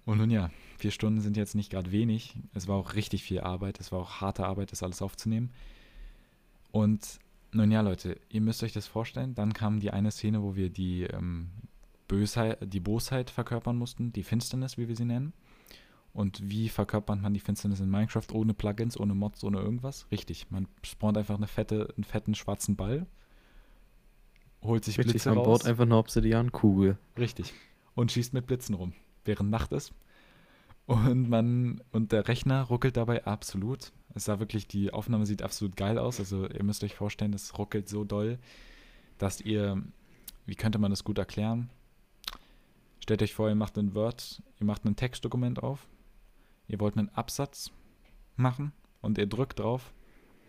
Und nun ja, vier Stunden sind jetzt nicht gerade wenig. Es war auch richtig viel Arbeit. Es war auch harte Arbeit, das alles aufzunehmen. Und nun ja, Leute, ihr müsst euch das vorstellen. Dann kam die eine Szene, wo wir die ähm, Bösheit, die Bosheit verkörpern mussten, die Finsternis, wie wir sie nennen. Und wie verkörpert man die Finsternis in Minecraft ohne Plugins, ohne Mods, ohne irgendwas? Richtig, man spawnt einfach eine fette, einen fetten schwarzen Ball, holt sich Richtig, Blitze man raus. baut einfach eine Obsidiankugel. Richtig. Und schießt mit Blitzen rum, während Nacht ist. Und man, und der Rechner ruckelt dabei absolut. Es sah wirklich, die Aufnahme sieht absolut geil aus. Also ihr müsst euch vorstellen, es ruckelt so doll, dass ihr wie könnte man das gut erklären? Stellt euch vor, ihr macht ein Word, ihr macht ein Textdokument auf, ihr wollt einen Absatz machen und ihr drückt drauf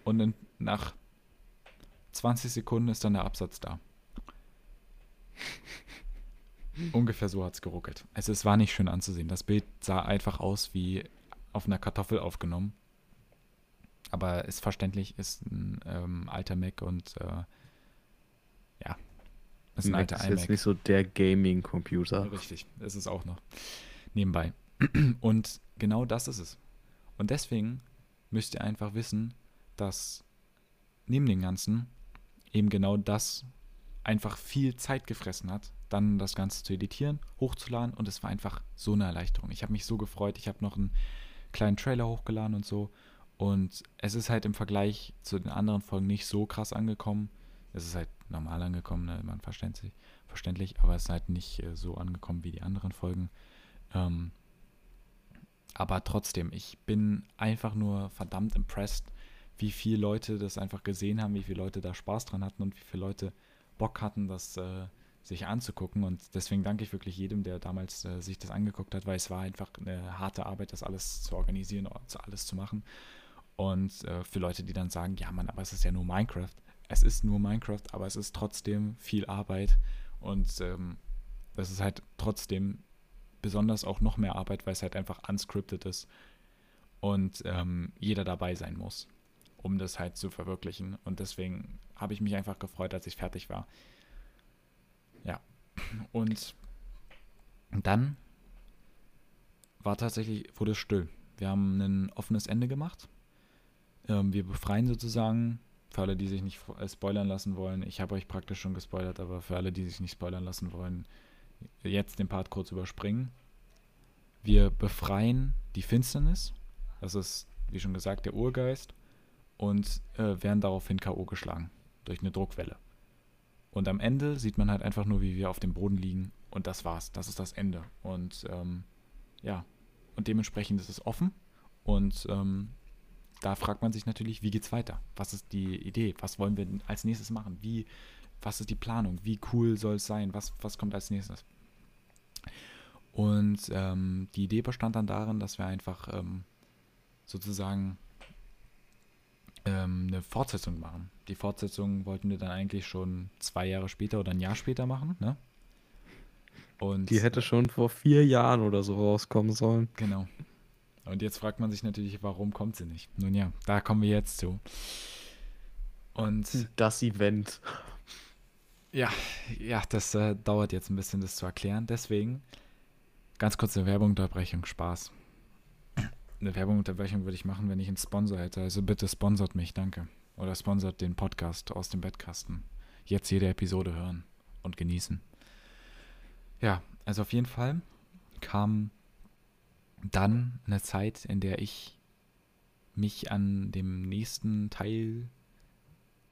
und in, nach 20 Sekunden ist dann der Absatz da. [LAUGHS] Ungefähr so hat es geruckelt. Also es war nicht schön anzusehen. Das Bild sah einfach aus wie auf einer Kartoffel aufgenommen. Aber ist verständlich, ist ein ähm, alter Mac und äh, ja, ist ein Mac alter ist iMac. jetzt nicht so der Gaming-Computer. Richtig, ist es auch noch. Nebenbei. [CLEARS THROAT] Und genau das ist es. Und deswegen müsst ihr einfach wissen, dass neben dem Ganzen eben genau das einfach viel Zeit gefressen hat, dann das Ganze zu editieren, hochzuladen und es war einfach so eine Erleichterung. Ich habe mich so gefreut, ich habe noch einen kleinen Trailer hochgeladen und so und es ist halt im Vergleich zu den anderen Folgen nicht so krass angekommen. Es ist halt normal angekommen, ne? man verständlich, verständlich, aber es ist halt nicht äh, so angekommen wie die anderen Folgen. Ähm, aber trotzdem, ich bin einfach nur verdammt impressed, wie viele Leute das einfach gesehen haben, wie viele Leute da Spaß dran hatten und wie viele Leute Bock hatten, das äh, sich anzugucken. Und deswegen danke ich wirklich jedem, der damals äh, sich das angeguckt hat, weil es war einfach eine harte Arbeit, das alles zu organisieren, alles zu machen. Und äh, für Leute, die dann sagen, ja Mann, aber es ist ja nur Minecraft. Es ist nur Minecraft, aber es ist trotzdem viel Arbeit. Und ähm, das ist halt trotzdem besonders auch noch mehr Arbeit, weil es halt einfach unscripted ist und ähm, jeder dabei sein muss um das halt zu verwirklichen. Und deswegen habe ich mich einfach gefreut, als ich fertig war. Ja. Und dann war tatsächlich, wurde es still. Wir haben ein offenes Ende gemacht. Ähm, wir befreien sozusagen, für alle, die sich nicht äh, spoilern lassen wollen, ich habe euch praktisch schon gespoilert, aber für alle, die sich nicht spoilern lassen wollen, jetzt den Part kurz überspringen. Wir befreien die Finsternis. Das ist, wie schon gesagt, der Urgeist und äh, werden daraufhin K.O. geschlagen durch eine Druckwelle. Und am Ende sieht man halt einfach nur, wie wir auf dem Boden liegen und das war's. Das ist das Ende. Und ähm, ja, und dementsprechend ist es offen und ähm, da fragt man sich natürlich, wie geht's weiter? Was ist die Idee? Was wollen wir als nächstes machen? Wie, was ist die Planung? Wie cool soll es sein? Was, was kommt als nächstes? Und ähm, die Idee bestand dann darin, dass wir einfach ähm, sozusagen ähm, eine Fortsetzung machen. Die Fortsetzung wollten wir dann eigentlich schon zwei Jahre später oder ein Jahr später machen, ne? Und die hätte schon vor vier Jahren oder so rauskommen sollen. Genau. Und jetzt fragt man sich natürlich, warum kommt sie nicht? Nun ja, da kommen wir jetzt zu. Und das Event. Ja, ja, das äh, dauert jetzt ein bisschen, das zu erklären. Deswegen ganz kurze Werbungunterbrechung, Spaß eine Werbungunterbrechung würde ich machen, wenn ich einen Sponsor hätte. Also bitte sponsert mich, danke. Oder sponsert den Podcast aus dem Bettkasten. Jetzt jede Episode hören und genießen. Ja, also auf jeden Fall kam dann eine Zeit, in der ich mich an dem nächsten Teil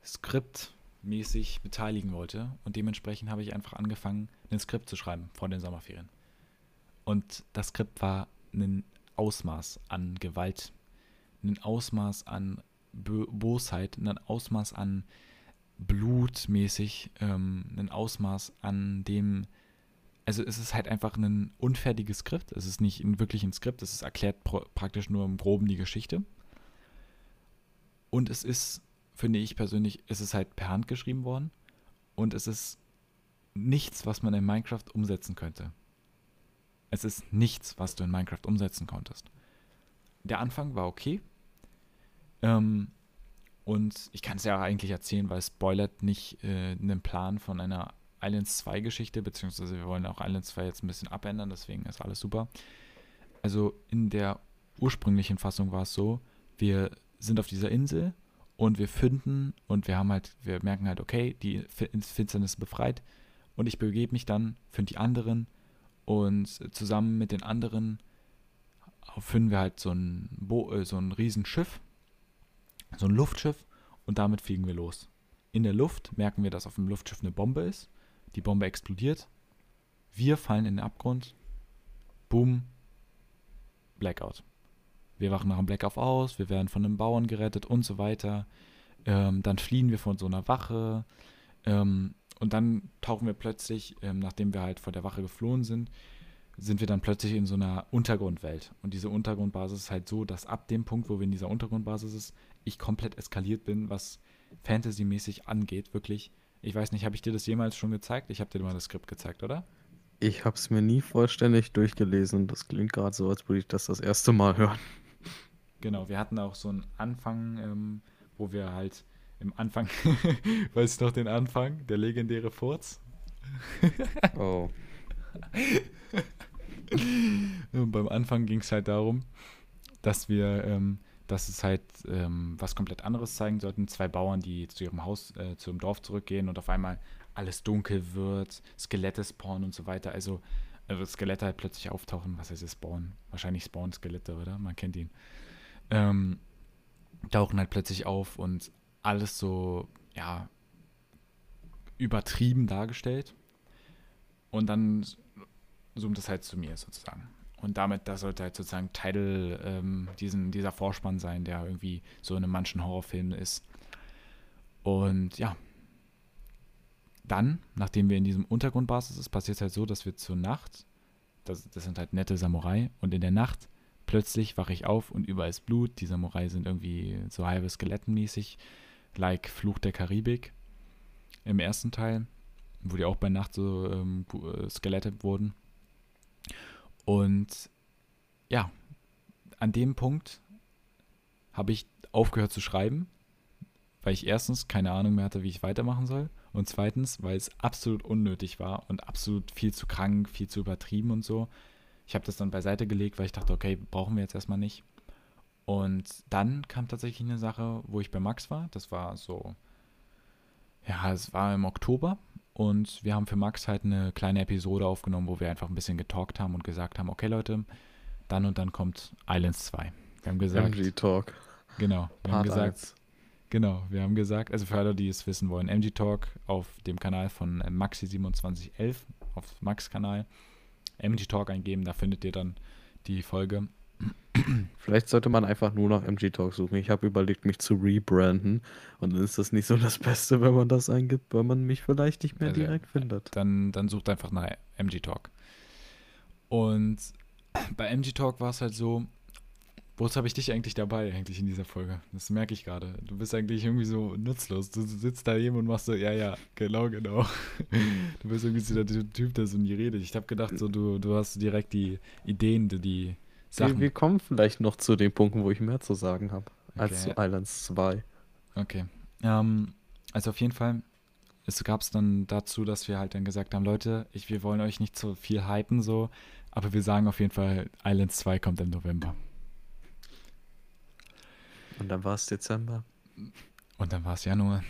skriptmäßig beteiligen wollte. Und dementsprechend habe ich einfach angefangen, ein Skript zu schreiben vor den Sommerferien. Und das Skript war ein Ausmaß an Gewalt, ein Ausmaß an Bo Bosheit, ein Ausmaß an blutmäßig, ähm, ein Ausmaß an dem, also es ist halt einfach ein unfertiges Skript, es ist nicht wirklich ein Skript, es erklärt praktisch nur im Groben die Geschichte. Und es ist, finde ich persönlich, es ist halt per Hand geschrieben worden und es ist nichts, was man in Minecraft umsetzen könnte. Es ist nichts, was du in Minecraft umsetzen konntest. Der Anfang war okay. Ähm, und ich kann es ja eigentlich erzählen, weil es spoilert nicht äh, einen Plan von einer Islands 2 Geschichte, beziehungsweise wir wollen auch Islands 2 jetzt ein bisschen abändern, deswegen ist alles super. Also in der ursprünglichen Fassung war es so, wir sind auf dieser Insel und wir finden und wir haben halt, wir merken halt, okay, die Finsternis befreit und ich begebe mich dann, finde die anderen und zusammen mit den anderen finden wir halt so ein, Bo äh, so ein Riesenschiff, so ein Luftschiff und damit fliegen wir los. In der Luft merken wir, dass auf dem Luftschiff eine Bombe ist. Die Bombe explodiert. Wir fallen in den Abgrund. Boom. Blackout. Wir wachen nach dem Blackout aus, wir werden von einem Bauern gerettet und so weiter. Ähm, dann fliehen wir von so einer Wache. Ähm, und dann tauchen wir plötzlich, ähm, nachdem wir halt vor der Wache geflohen sind, sind wir dann plötzlich in so einer Untergrundwelt. Und diese Untergrundbasis ist halt so, dass ab dem Punkt, wo wir in dieser Untergrundbasis ist, ich komplett eskaliert bin, was Fantasy-mäßig angeht, wirklich. Ich weiß nicht, habe ich dir das jemals schon gezeigt? Ich habe dir mal das Skript gezeigt, oder? Ich habe es mir nie vollständig durchgelesen. Das klingt gerade so, als würde ich das das erste Mal hören. Genau, wir hatten auch so einen Anfang, ähm, wo wir halt im Anfang, [LAUGHS] weißt du noch den Anfang, der legendäre Furz? [LAUGHS] Oh. Und beim Anfang ging es halt darum, dass wir, ähm, dass es halt ähm, was komplett anderes zeigen sollten. Zwei Bauern, die zu ihrem Haus, äh, zu ihrem Dorf zurückgehen und auf einmal alles dunkel wird, Skelette spawnen und so weiter. Also äh, Skelette halt plötzlich auftauchen. Was heißt es spawnen? Wahrscheinlich spawnen Skelette, oder? Man kennt ihn. Ähm, tauchen halt plötzlich auf und alles so, ja, übertrieben dargestellt. Und dann zoomt es halt zu mir sozusagen. Und damit, das sollte halt sozusagen Teil ähm, diesen, dieser Vorspann sein, der irgendwie so in manchen Horrorfilm ist. Und ja, dann, nachdem wir in diesem Untergrundbasis ist, passiert es halt so, dass wir zur Nacht, das, das sind halt nette Samurai, und in der Nacht plötzlich wache ich auf und überall ist Blut. Die Samurai sind irgendwie so halbe Skelettenmäßig, like Fluch der Karibik im ersten Teil, wo die auch bei Nacht so ähm, äh, Skelette wurden. Und ja, an dem Punkt habe ich aufgehört zu schreiben, weil ich erstens keine Ahnung mehr hatte, wie ich weitermachen soll. Und zweitens, weil es absolut unnötig war und absolut viel zu krank, viel zu übertrieben und so. Ich habe das dann beiseite gelegt, weil ich dachte, okay, brauchen wir jetzt erstmal nicht. Und dann kam tatsächlich eine Sache, wo ich bei Max war. Das war so, ja, es war im Oktober und wir haben für Max halt eine kleine Episode aufgenommen, wo wir einfach ein bisschen getalkt haben und gesagt haben, okay Leute, dann und dann kommt Islands 2. Wir haben gesagt. MG Talk. Genau. Wir Part haben gesagt, 1. genau, wir haben gesagt, also für alle, die es wissen wollen, MG Talk auf dem Kanal von äh, Maxi2711 auf Max Kanal. MG Talk eingeben, da findet ihr dann die Folge. Vielleicht sollte man einfach nur nach MG Talk suchen. Ich habe überlegt, mich zu rebranden. Und dann ist das nicht so das Beste, wenn man das eingibt, weil man mich vielleicht nicht mehr Also, direkt findet. Dann, dann sucht einfach nach MG Talk. Und bei MG Talk war es halt so, wozu habe ich dich eigentlich dabei, eigentlich in dieser Folge? Das merke ich gerade. Du bist eigentlich irgendwie so nutzlos. Du sitzt da eben und machst so, ja, ja, genau, genau. Du bist irgendwie so der Typ, der so nie redet. Ich habe gedacht, so, du, du hast direkt die Ideen, die, die Sachen. wir kommen vielleicht noch zu den Punkten, wo ich mehr zu sagen habe, als Okay. zu Islands 2. Okay. Ähm, also auf jeden Fall, es gab es dann dazu, dass wir halt dann gesagt haben, Leute, ich, wir wollen euch nicht so viel hypen so, aber wir sagen auf jeden Fall, Islands 2 kommt im November. Und dann war es Dezember, Und dann war es Januar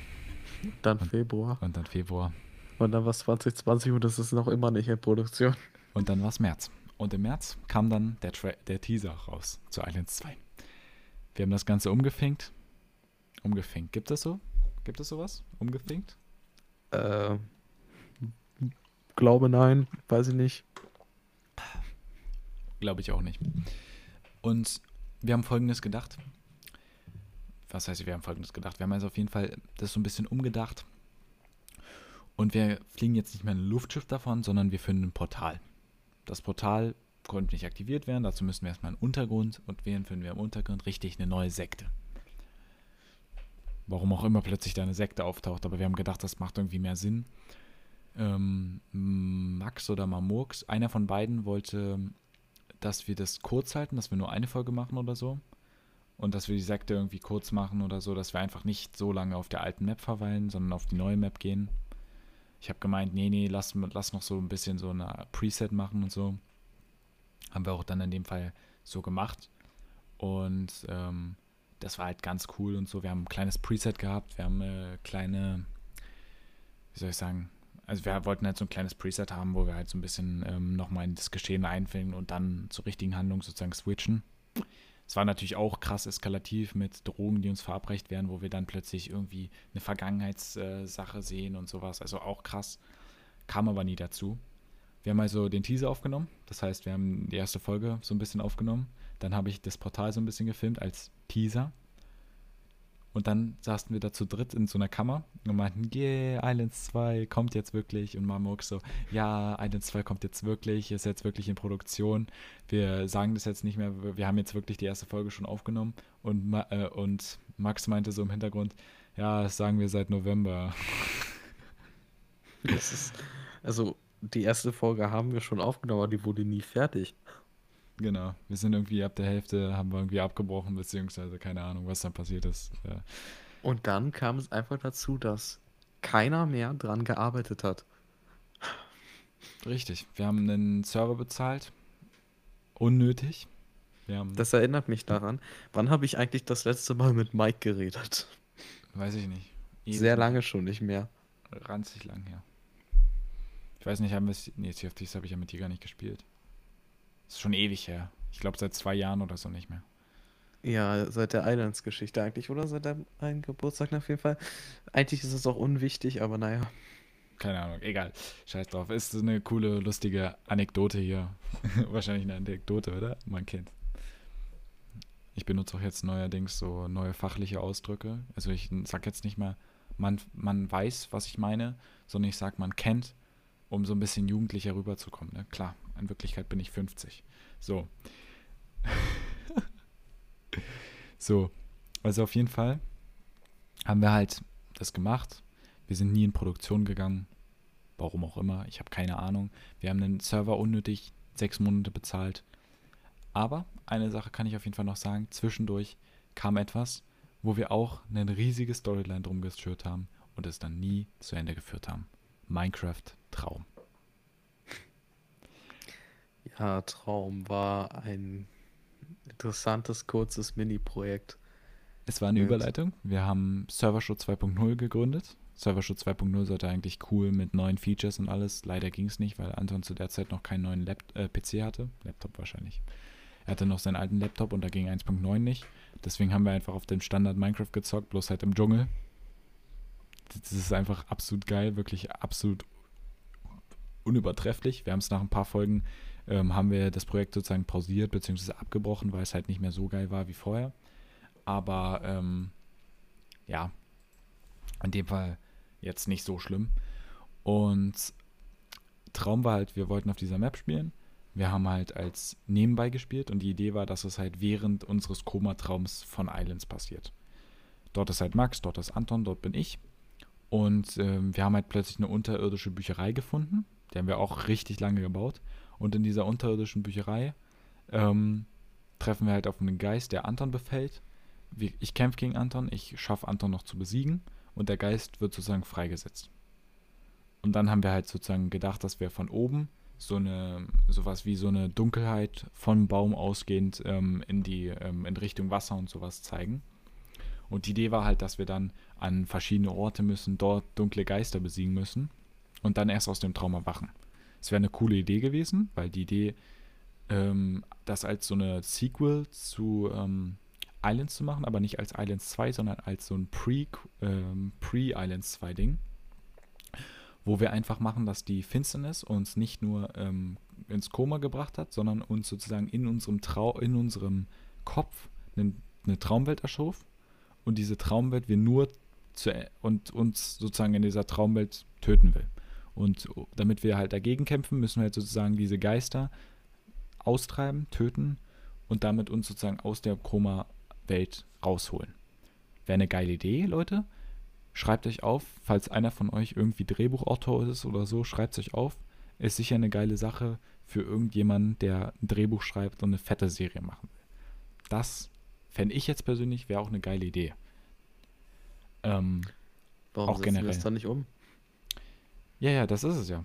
dann Und- Februar und dann Februar und dann war es 2020 und das ist noch immer nicht in Produktion. und dann war es März. Und im März kam dann der, Tra der Teaser raus zu Islands 2. Wir haben das Ganze umgefinkt. Umgefinkt. Gibt es so? Gibt es sowas? Umgefinkt? Äh, glaube nein, weiß ich nicht. Glaube ich auch nicht. Und wir haben Folgendes gedacht. Was heißt, wir haben Folgendes gedacht? Wir haben also auf jeden Fall das so ein bisschen umgedacht. Und wir fliegen jetzt nicht mehr ein Luftschiff davon, sondern wir finden ein Portal. Das Portal konnte nicht aktiviert werden, dazu müssen wir erstmal einen Untergrund. Und wen finden wir im Untergrund? Richtig, eine neue Sekte. Warum auch immer plötzlich da eine Sekte auftaucht, aber wir haben gedacht, das macht irgendwie mehr Sinn. Ähm, Max oder Mamurks, einer von beiden wollte dass wir das kurz halten, dass wir nur eine Folge machen oder so. Und dass wir die Sekte irgendwie kurz machen oder so, dass wir einfach nicht so lange auf der alten Map verweilen, sondern auf die neue Map gehen. Ich habe gemeint, nee, nee, lass, lass noch so ein bisschen so eine Preset machen und so. Haben wir auch dann in dem Fall so gemacht. Und ähm, das war halt ganz cool und so. Wir haben ein kleines Preset gehabt, wir haben eine kleine, wie soll ich sagen, also wir wollten halt so ein kleines Preset haben, wo wir halt so ein bisschen ähm, nochmal in das Geschehen einfinden und dann zur richtigen Handlung sozusagen switchen. Es war natürlich auch krass eskalativ mit Drogen, die uns verabreicht werden, wo wir dann plötzlich irgendwie eine Vergangenheitssache sehen und sowas. Also auch krass. Kam aber nie dazu. Wir haben also den Teaser aufgenommen. Das heißt, wir haben die erste Folge so ein bisschen aufgenommen. Dann habe ich das Portal so ein bisschen gefilmt als Teaser. Und dann saßen wir da zu dritt in so einer Kammer und meinten, yeah, Islands 2 kommt jetzt wirklich. Und Mamuk so, ja, Islands 2 kommt jetzt wirklich, ist jetzt wirklich in Produktion. Wir sagen das jetzt nicht mehr, wir haben jetzt wirklich die erste Folge schon aufgenommen. Und, äh, und Max meinte so im Hintergrund, ja, das sagen wir seit November. Das ist, also die erste Folge haben wir schon aufgenommen, aber die wurde nie fertig. Genau, wir sind irgendwie ab der Hälfte, haben wir irgendwie abgebrochen, beziehungsweise keine Ahnung, was dann passiert ist. Ja. Und dann kam es einfach dazu, dass keiner mehr dran gearbeitet hat. Richtig, wir haben einen Server bezahlt. Unnötig. Das erinnert mich daran. Wann habe ich eigentlich das letzte Mal mit Mike geredet? weiß ich nicht. Sehr lange schon nicht mehr. Ranzig lang her. Ich weiß nicht, haben wir es. Nee, Thieves habe ich ja mit dir gar nicht gespielt. Ist schon ewig her. Ich glaube seit zwei Jahren oder so nicht mehr. Ja, seit der Islands-Geschichte eigentlich, oder? Seit deinem einen Geburtstag auf jeden Fall. Eigentlich ist es auch unwichtig, aber naja. Keine Ahnung, egal. Scheiß drauf. Ist eine coole, lustige Anekdote hier. [LAUGHS] Wahrscheinlich eine Anekdote, oder? Man kennt. Ich benutze auch jetzt neuerdings so neue fachliche Ausdrücke. Also ich sag jetzt nicht mal, man, man weiß, was ich meine, sondern ich sag, man kennt, um so ein bisschen jugendlicher rüberzukommen. Ne? Klar, in Wirklichkeit bin ich 50. So. [LAUGHS] so. Also auf jeden Fall haben wir halt das gemacht. Wir sind nie in Produktion gegangen. Warum auch immer. Ich habe keine Ahnung. Wir haben den Server unnötig sechs Monate bezahlt. Aber eine Sache kann ich auf jeden Fall noch sagen. Zwischendurch kam etwas, wo wir auch eine riesige Storyline drum geschürt haben und es dann nie zu Ende geführt haben. Minecraft Traum. Ja, Traum war ein interessantes, kurzes Mini-Projekt. Es war eine Mit- Überleitung. Wir haben Serverschutz 2.0 gegründet. Serverschutz 2.0 sollte eigentlich cool mit neuen Features und alles. Leider ging es nicht, weil Anton zu der Zeit noch keinen neuen Lap äh, PC hatte. Laptop wahrscheinlich. Er hatte noch seinen alten Laptop und da ging 1.9 nicht. Deswegen haben wir einfach auf dem Standard Minecraft gezockt, bloß halt im Dschungel. Das ist einfach absolut geil, wirklich absolut unübertrefflich. Wir haben es nach ein paar Folgen, ähm, haben wir das Projekt sozusagen pausiert bzw. abgebrochen, weil es halt nicht mehr so geil war wie vorher. Aber ähm, ja, in dem Fall jetzt nicht so schlimm. Und Traum war halt, wir wollten auf dieser Map spielen. Wir haben halt als nebenbei gespielt und die Idee war, dass es halt während unseres Koma-Traums von Islands passiert. Dort ist halt Max, dort ist Anton, dort bin ich. Und ähm, wir haben halt plötzlich eine unterirdische Bücherei gefunden. Die haben wir auch richtig lange gebaut. Und in dieser unterirdischen Bücherei ähm, treffen wir halt auf einen Geist, der Anton befällt. Ich kämpfe gegen Anton, ich schaffe Anton noch zu besiegen und der Geist wird sozusagen freigesetzt. Und dann haben wir halt sozusagen gedacht, dass wir von oben so eine, sowas wie so eine Dunkelheit vom Baum ausgehend ähm, in die, ähm, in Richtung Wasser und sowas zeigen. Und die Idee war halt, dass wir dann an verschiedene Orte müssen, dort dunkle Geister besiegen müssen und dann erst aus dem Traum erwachen. Es wäre eine coole Idee gewesen, weil die Idee, ähm, das als so eine Sequel zu ähm, Islands zu machen, aber nicht als Islands 2, sondern als so ein Pre, ähm, Pre-Islands 2 Ding, wo wir einfach machen, dass die Finsternis uns nicht nur ähm, ins Koma gebracht hat, sondern uns sozusagen in unserem Trau in unserem Kopf eine, eine Traumwelt erschuf und diese Traumwelt wir nur zu, und uns sozusagen in dieser Traumwelt töten will. Und damit wir halt dagegen kämpfen, müssen wir halt sozusagen diese Geister austreiben, töten und damit uns sozusagen aus der Koma-Welt rausholen. Wäre eine geile Idee, Leute. Schreibt euch auf, falls einer von euch irgendwie Drehbuchautor ist oder so, schreibt euch auf. Ist sicher eine geile Sache für irgendjemanden, der ein Drehbuch schreibt und eine fette Serie machen will. Das fände ich jetzt persönlich, wäre auch eine geile Idee. Ähm, Warum Auch setzen wir generell. das dann nicht um? Ja, ja, das ist es ja.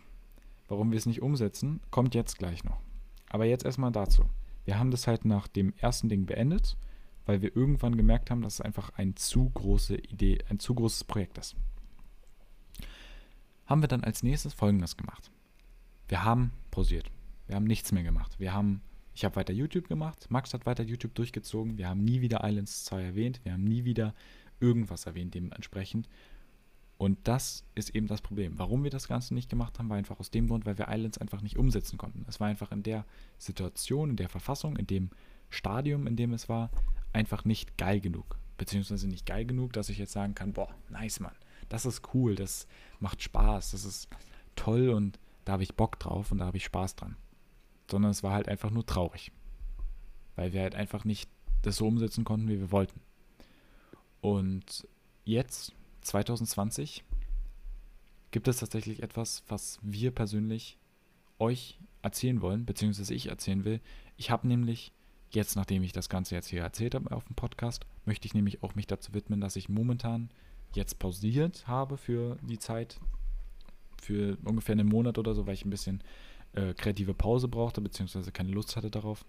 Warum wir es nicht umsetzen, kommt jetzt gleich noch. Aber jetzt erstmal dazu. Wir haben das halt nach dem ersten Ding beendet, weil wir irgendwann gemerkt haben, dass es einfach ein zu große Idee, ein zu großes Projekt ist. Haben wir dann als nächstes folgendes gemacht. Wir haben pausiert. Wir haben nichts mehr gemacht. Wir haben, ich habe weiter YouTube gemacht, Max hat weiter YouTube durchgezogen, wir haben nie wieder Islands 2 erwähnt, wir haben nie wieder irgendwas erwähnt dementsprechend. Und das ist eben das Problem. Warum wir das Ganze nicht gemacht haben, war einfach aus dem Grund, weil wir Islands einfach nicht umsetzen konnten. Es war einfach in der Situation, in der Verfassung, in dem Stadium, in dem es war, einfach nicht geil genug. beziehungsweise nicht geil genug, dass ich jetzt sagen kann, boah, nice, Mann, das ist cool, das macht Spaß, das ist toll und da habe ich Bock drauf und da habe ich Spaß dran. Sondern es war halt einfach nur traurig. Weil wir halt einfach nicht das so umsetzen konnten, wie wir wollten. Und jetzt, 2020, gibt es tatsächlich etwas, was wir persönlich euch erzählen wollen, beziehungsweise ich erzählen will. Ich habe nämlich jetzt, nachdem ich das Ganze jetzt hier erzählt habe auf dem Podcast, möchte ich nämlich auch mich dazu widmen, dass ich momentan jetzt pausiert habe für die Zeit, für ungefähr einen Monat oder so, weil ich ein bisschen äh, kreative Pause brauchte, beziehungsweise keine Lust hatte darauf.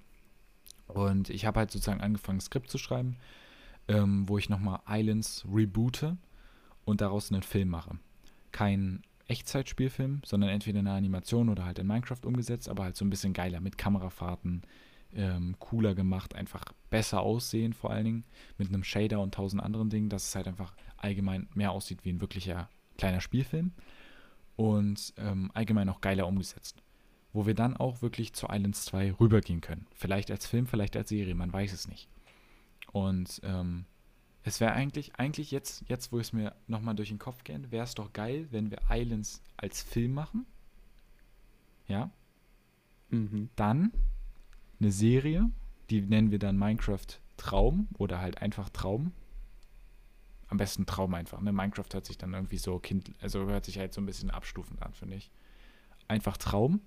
Und ich habe halt sozusagen angefangen, Skript zu schreiben, ähm, wo ich nochmal Islands reboote und daraus einen Film mache. Kein Echtzeitspielfilm, sondern entweder eine Animation oder halt in Minecraft umgesetzt, aber halt so ein bisschen geiler mit Kamerafahrten, ähm, cooler gemacht, einfach besser aussehen vor allen Dingen, mit einem Shader und tausend anderen Dingen, dass es halt einfach allgemein mehr aussieht wie ein wirklicher kleiner Spielfilm und ähm, allgemein auch geiler umgesetzt. Wo wir dann auch wirklich zu Islands 2 rübergehen können. Vielleicht als Film, vielleicht als Serie, man weiß es nicht. Und ähm, es wäre eigentlich, eigentlich jetzt, jetzt wo es mir nochmal durch den Kopf geht, wäre es doch geil, wenn wir Islands als Film machen. Ja. Mhm. Dann eine Serie, die nennen wir dann Minecraft Traum oder halt einfach Traum. Am besten Traum einfach. Ne? Minecraft hört sich dann irgendwie so kind, also hört sich halt so ein bisschen abstufend an, finde ich. Einfach Traum.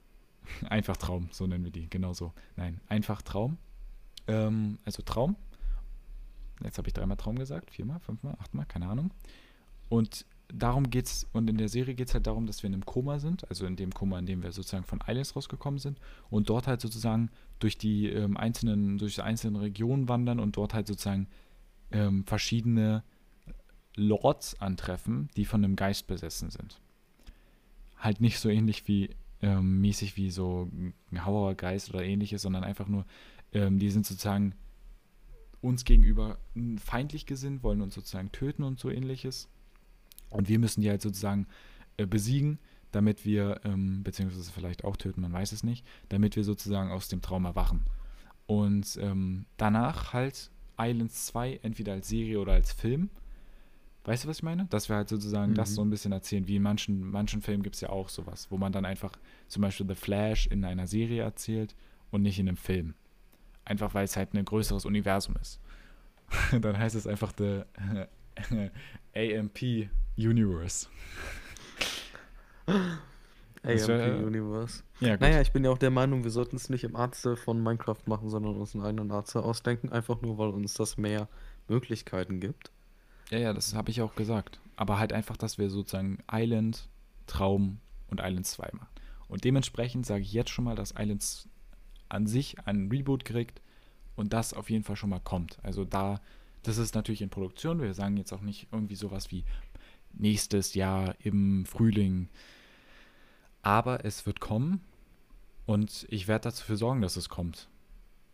[LAUGHS] einfach Traum, so nennen wir die, genau so. Nein, einfach Traum. Ähm, also Traum. Jetzt habe ich dreimal Traum gesagt, viermal, fünfmal, achtmal, keine Ahnung. Und darum geht's, und in der Serie geht es halt darum, dass wir in einem Koma sind, also in dem Koma, in dem wir sozusagen von Islands rausgekommen sind und dort halt sozusagen durch die ähm, einzelnen, durch die einzelnen Regionen wandern und dort halt sozusagen ähm, verschiedene Lords antreffen, die von einem Geist besessen sind. Halt nicht so ähnlich wie, ähm, mäßig wie so ein Hauergeist oder ähnliches, sondern einfach nur, ähm, die sind sozusagen uns gegenüber feindlich gesinnt, wollen uns sozusagen töten und so ähnliches und wir müssen die halt sozusagen äh, besiegen, damit wir, ähm, beziehungsweise vielleicht auch töten, man weiß es nicht, damit wir sozusagen aus dem Traum erwachen. Und ähm, danach halt Islands 2 entweder als Serie oder als Film. Weißt du, was ich meine? Dass wir halt sozusagen mhm. das so ein bisschen erzählen. Wie in manchen, manchen Filmen gibt es ja auch sowas, wo man dann einfach zum Beispiel The Flash in einer Serie erzählt und nicht in einem Film. Einfach weil es halt ein größeres Universum ist. [LAUGHS] dann heißt es einfach The [LAUGHS] AMP Universe. [LAUGHS] AMP Universe. Ja. Naja, ich bin ja auch der Meinung, wir sollten es nicht im Arze von Minecraft machen, sondern uns einen eigenen Arze ausdenken, einfach nur, weil uns das mehr Möglichkeiten gibt. Ja, ja, das habe ich auch gesagt. Aber halt einfach, dass wir sozusagen Island, Traum und Island 2 machen. Und dementsprechend sage ich jetzt schon mal, dass Islands an sich einen Reboot kriegt und das auf jeden Fall schon mal kommt. Also da, das ist natürlich in Produktion. Wir sagen jetzt auch nicht irgendwie sowas wie nächstes Jahr im Frühling. Aber es wird kommen und ich werde dafür sorgen, dass es kommt.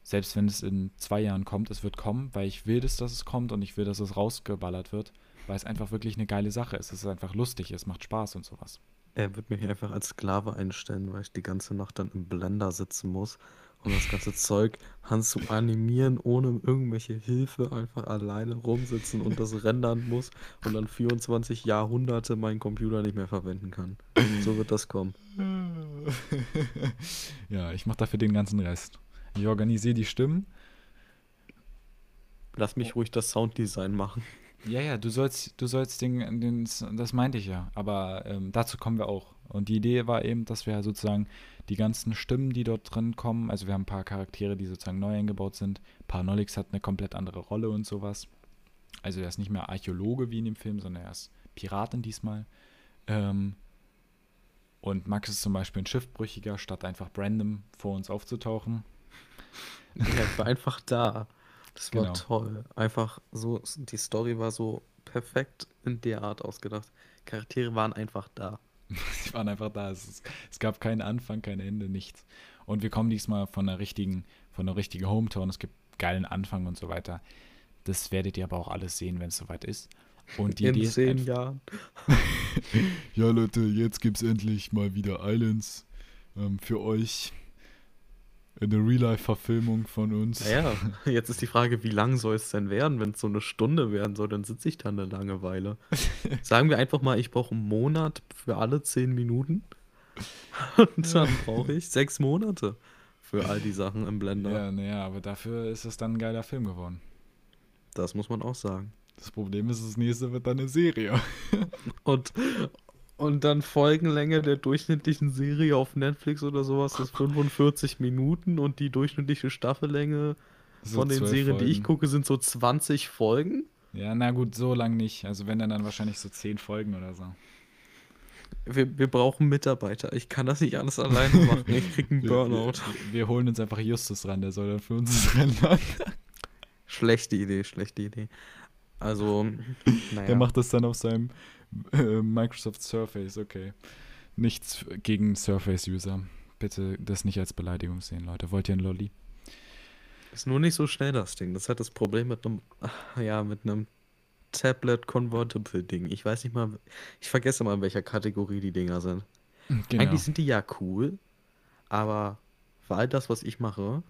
Selbst wenn es in zwei Jahren kommt, es wird kommen, weil ich will, dass, dass es kommt und ich will, dass es rausgeballert wird, weil es einfach wirklich eine geile Sache ist. Es ist einfach lustig, es macht Spaß und sowas. Er wird mich einfach als Sklave einstellen, weil ich die ganze Nacht dann im Blender sitzen muss und das ganze Zeug Hans zu animieren, ohne irgendwelche Hilfe, einfach alleine rumsitzen und das rendern muss und dann 24 Jahrhunderte meinen Computer nicht mehr verwenden kann. So wird das kommen. [LAUGHS] Ja, ich mache dafür den ganzen Rest. Ich organisiere die Stimmen. Lass mich ruhig das Sounddesign machen. Ja, ja, du sollst, du sollst den, den das meinte ich ja, aber ähm, dazu kommen wir auch. Und die Idee war eben, dass wir sozusagen die ganzen Stimmen, die dort drin kommen, also wir haben ein paar Charaktere, die sozusagen neu eingebaut sind. Parnolix hat eine komplett andere Rolle und sowas. Also er ist nicht mehr Archäologe wie in dem Film, sondern er ist Piratin diesmal. Ähm, und Max ist zum Beispiel ein Schiffbrüchiger, statt einfach random vor uns aufzutauchen. Er war einfach da. Das war genau. toll. Einfach so, die Story war so perfekt in der Art ausgedacht. Charaktere waren einfach da. [LAUGHS] Sie waren einfach da. Es, es, gab keinen Anfang, kein Ende, nichts. Und wir kommen diesmal von einer richtigen, von einer richtigen Hometown. Es gibt geilen Anfang und so weiter. Das werdet ihr aber auch alles sehen, wenn es soweit ist. Und die In Idee zehn Jahren. [LAUGHS] ja, Leute, jetzt gibt es endlich mal wieder Islands ähm, für euch. Eine Real-Life-Verfilmung von uns. Naja, jetzt ist die Frage, wie lang soll es denn werden? Wenn es so eine Stunde werden soll, dann sitze ich da eine lange Weile. [LAUGHS] Sagen wir einfach mal, ich brauche einen Monat für alle zehn Minuten. [LAUGHS] Und dann brauche ich sechs Monate für all die Sachen im Blender. Ja, naja, aber dafür ist es dann ein geiler Film geworden. Das muss man auch sagen. Das Problem ist, das nächste wird dann eine Serie. Und, und dann Folgenlänge der durchschnittlichen Serie auf Netflix oder sowas ist 45 Minuten und die durchschnittliche Staffellänge So von den Serien, die ich Folgen. gucke, sind so 20 Folgen. Ja, na gut, so lang nicht. Also wenn dann dann wahrscheinlich so zehn Folgen oder so. Wir, wir brauchen Mitarbeiter. Ich kann das nicht alles alleine machen. [LAUGHS] Ich krieg einen Wir, Burnout. wir, wir holen uns einfach Justus ran, der soll dann für uns [LAUGHS] das Rennen machen. Schlechte Idee, schlechte Idee. Also, naja. Der macht das dann auf seinem [LAUGHS] Microsoft Surface, okay. Nichts gegen Surface-User. Bitte das nicht als Beleidigung sehen, Leute. Wollt ihr ein Lolli? Ist nur nicht so schnell das Ding. Das hat das Problem mit einem, [LAUGHS] ja, mit einem Tablet Convertible Ding. Ich weiß nicht mal, ich vergesse mal, in welcher Kategorie die Dinger sind. Genau. Eigentlich sind die ja cool, aber für all das, was ich mache,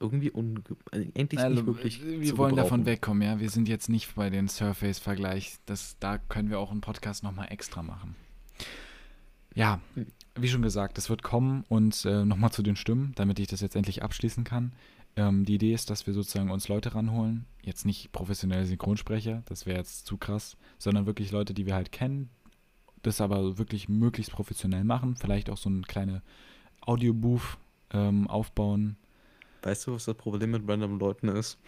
irgendwie unge endlich Also, nicht wirklich. wir wollen davon wegkommen, ja. Wir sind jetzt nicht bei den Surface-Vergleich. Das, da können wir auch einen Podcast nochmal extra machen. Ja, wie schon gesagt, es wird kommen und äh, nochmal zu den Stimmen, damit ich das jetzt endlich abschließen kann. Ähm, die Idee ist, dass wir sozusagen uns Leute ranholen. Jetzt nicht professionelle Synchronsprecher, das wäre jetzt zu krass, sondern wirklich Leute, die wir halt kennen, das aber wirklich möglichst professionell machen. Vielleicht auch so eine kleine Audiobooth ähm, aufbauen. Weißt du, was das Problem mit random Leuten ist?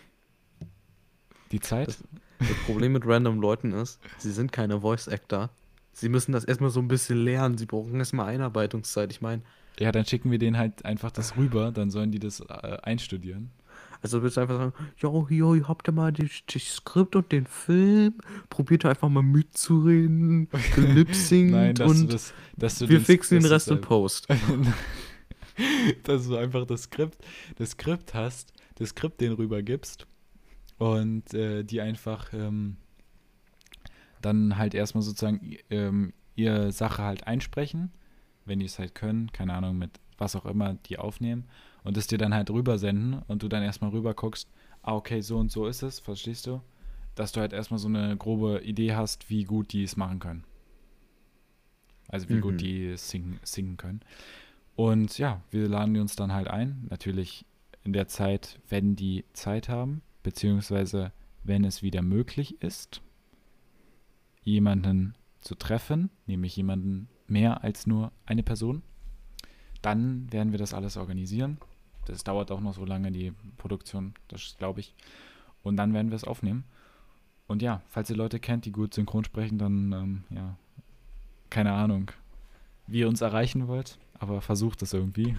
Die Zeit. Das, das Problem mit random Leuten ist, sie sind keine Voice Actor. Sie müssen das erstmal so ein bisschen lernen. Sie brauchen erstmal Einarbeitungszeit. Ich meine, Ja, dann schicken wir denen halt einfach das rüber, dann sollen die das äh, einstudieren. also willst du einfach sagen, jo, jo, ihr habt ja mal das, Skript und den Film, probiert einfach mal mitzureden, [LAUGHS] gelipsingt dass und du das, dass du wir den- fixen den dass Rest in Post. [LAUGHS] [LAUGHS] [LAUGHS] dass du einfach das Skript, das Skript hast, das Skript den rübergibst und äh, die einfach ähm, dann halt erstmal sozusagen ähm, ihre Sache halt einsprechen, wenn die es halt können, keine Ahnung, mit was auch immer die aufnehmen und es dir dann halt rübersenden und du dann erstmal rüber guckst, ah, okay, so und so ist es, verstehst du? Dass du halt erstmal so eine grobe Idee hast, wie gut die es machen können. Also wie Mhm. gut die es singen, singen können. Und ja, wir laden die uns dann halt ein. Natürlich in der Zeit, wenn die Zeit haben, beziehungsweise wenn es wieder möglich ist, jemanden zu treffen, nämlich jemanden mehr als nur eine Person. Dann werden wir das alles organisieren. Das dauert auch noch so lange, die Produktion, das glaube ich. Und dann werden wir es aufnehmen. Und ja, falls ihr Leute kennt, die gut synchron sprechen, dann, ähm, ja, keine Ahnung, wie ihr uns erreichen wollt, aber versucht es irgendwie.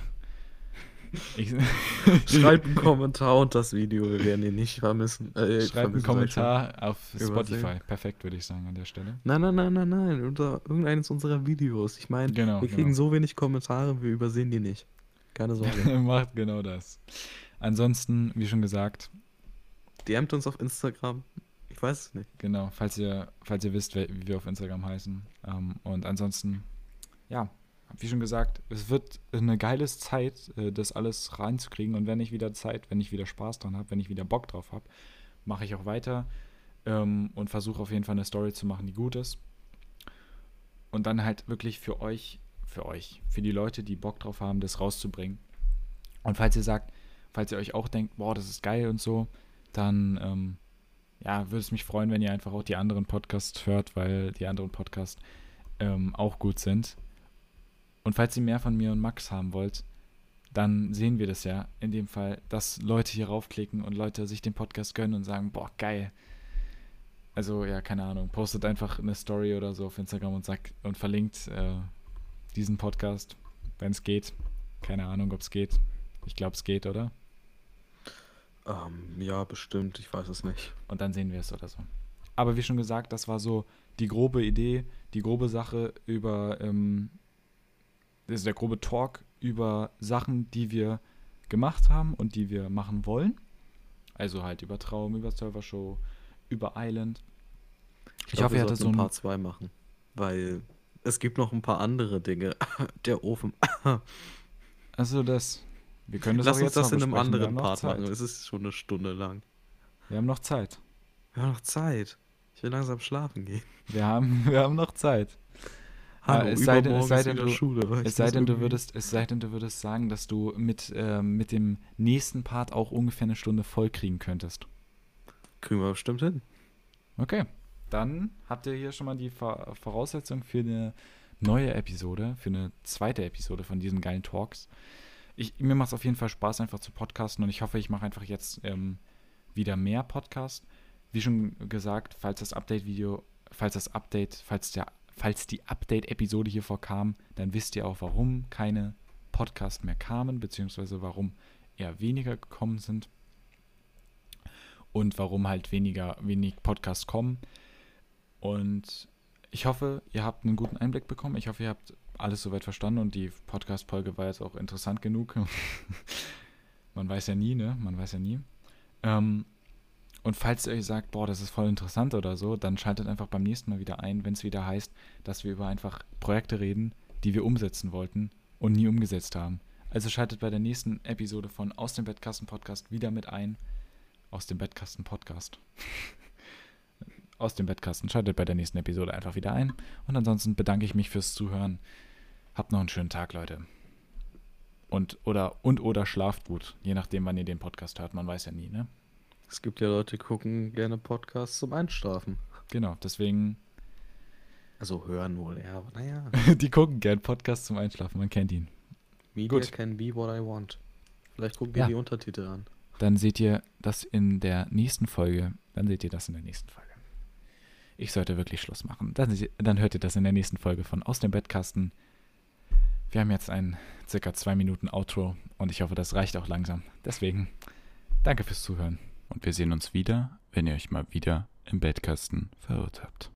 Ich, [LAUGHS] Schreibt einen Kommentar unter das Video, wir werden ihn nicht vermissen. Äh, Schreibt einen vermissen, schon. Kommentar auf Übersehen. Spotify. Perfekt, würde ich sagen, an der Stelle. Nein, nein, nein, nein, nein, unter irgendeines unserer Videos. Ich meine, Genau, wir kriegen genau. so wenig Kommentare, wir übersehen die nicht. Keine Sorge. [LAUGHS] Macht genau das. Ansonsten, wie schon gesagt, DMt uns auf Instagram. Ich weiß es nicht. genau, falls ihr, falls ihr wisst, wie wir auf Instagram heißen. Ähm, und ansonsten, ja, wie schon gesagt, es wird eine geile Zeit, äh, das alles reinzukriegen. Und wenn ich wieder Zeit, wenn ich wieder Spaß dran habe, wenn ich wieder Bock drauf habe, mache ich auch weiter ähm, und versuche auf jeden Fall eine Story zu machen, die gut ist. Und dann halt wirklich für euch, für euch, für die Leute, die Bock drauf haben, das rauszubringen. Und falls ihr sagt, falls ihr euch auch denkt, boah, das ist geil und so, dann ähm, ja, würde es mich freuen, wenn ihr einfach auch die anderen Podcasts hört, weil die anderen Podcasts ähm, auch gut sind. Und falls ihr mehr von mir und Max haben wollt, dann sehen wir das ja in dem Fall, dass Leute hier raufklicken und Leute sich den Podcast gönnen und sagen, boah, geil. Also, ja, keine Ahnung, postet einfach eine Story oder so auf Instagram und sagt und verlinkt äh, diesen Podcast, wenn es geht. Keine Ahnung, ob es geht. Ich glaube, es geht, oder? Ähm, ja, bestimmt. Ich weiß es nicht. und dann sehen wir es oder so. Aber wie schon gesagt, das war so die grobe Idee, die grobe Sache über, ähm, das ist der grobe Talk über Sachen, die wir gemacht haben und die wir machen wollen. Also halt über Traum, über Servershow, über Island. Ich, glaub, hoffe, wir ihr hattet so ein Part 2 machen. Weil es gibt noch ein paar andere Dinge. [LAUGHS] Der Ofen. [LAUGHS] Also das, Wir können das Lass uns das in einem anderen Part Zeit. machen. Es ist schon eine Stunde lang. Wir haben noch Zeit. Wir haben noch Zeit. Ich will langsam schlafen gehen. Wir haben, [LAUGHS] wir haben noch Zeit. Hallo, es sei denn- es sei denn, du- Schule. Es sei denn, du würdest, es sei denn, du würdest sagen, dass du mit, ähm, mit dem nächsten Part auch ungefähr eine Stunde voll kriegen könntest. Kriegen wir bestimmt hin. Okay. Dann habt ihr hier schon mal die Voraussetzung für eine neue Episode, für eine zweite Episode von diesen geilen Talks. Ich, mir macht es auf jeden Fall Spaß, einfach zu podcasten und ich hoffe, ich mache einfach jetzt ähm, wieder mehr Podcast. Wie schon gesagt, falls das Update-Video, falls das Update, falls der, falls die Update-Episode hier vorkam, dann wisst ihr auch, warum keine Podcasts mehr kamen, beziehungsweise warum eher weniger gekommen sind und warum halt weniger, wenig Podcasts kommen. Und ich hoffe, ihr habt einen guten Einblick bekommen. Ich hoffe, ihr habt alles soweit verstanden und die Podcast-Folge war jetzt auch interessant genug. [LAUGHS] Man weiß ja nie, ne? Man weiß ja nie. Ähm, und falls ihr euch sagt, boah, das ist voll interessant oder so, dann schaltet einfach beim nächsten Mal wieder ein, wenn es wieder heißt, dass wir über einfach Projekte reden, die wir umsetzen wollten und nie umgesetzt haben. Also schaltet bei der nächsten Episode von Aus dem Bettkasten Podcast wieder mit ein. Aus dem Bettkasten Podcast. [LAUGHS] Aus dem Bettkasten. Schaltet bei der nächsten Episode einfach wieder ein. Und ansonsten bedanke ich mich fürs Zuhören. Habt noch einen schönen Tag, Leute. Und oder, und oder schlaft gut. Je nachdem, wann ihr den Podcast hört. Man weiß ja nie, ne? Es gibt ja Leute, die gucken gerne Podcasts zum Einschlafen. Genau, deswegen, Also hören wohl, ja, aber naja. [LAUGHS] die gucken gern Podcasts zum Einschlafen. Man kennt ihn. Media Gut. can be what I want. Vielleicht gucken Ja. die Untertitel an. Dann seht ihr das in der nächsten Folge. Dann seht ihr das in der nächsten Folge. Ich sollte wirklich Schluss machen. Dann, dann hört ihr das in der nächsten Folge von Aus dem Bettkasten. Wir haben jetzt ein circa zwei Minuten Outro und ich hoffe, das reicht auch langsam. Deswegen, danke fürs Zuhören. Und wir sehen uns wieder, wenn ihr euch mal wieder im Bettkasten verirrt habt.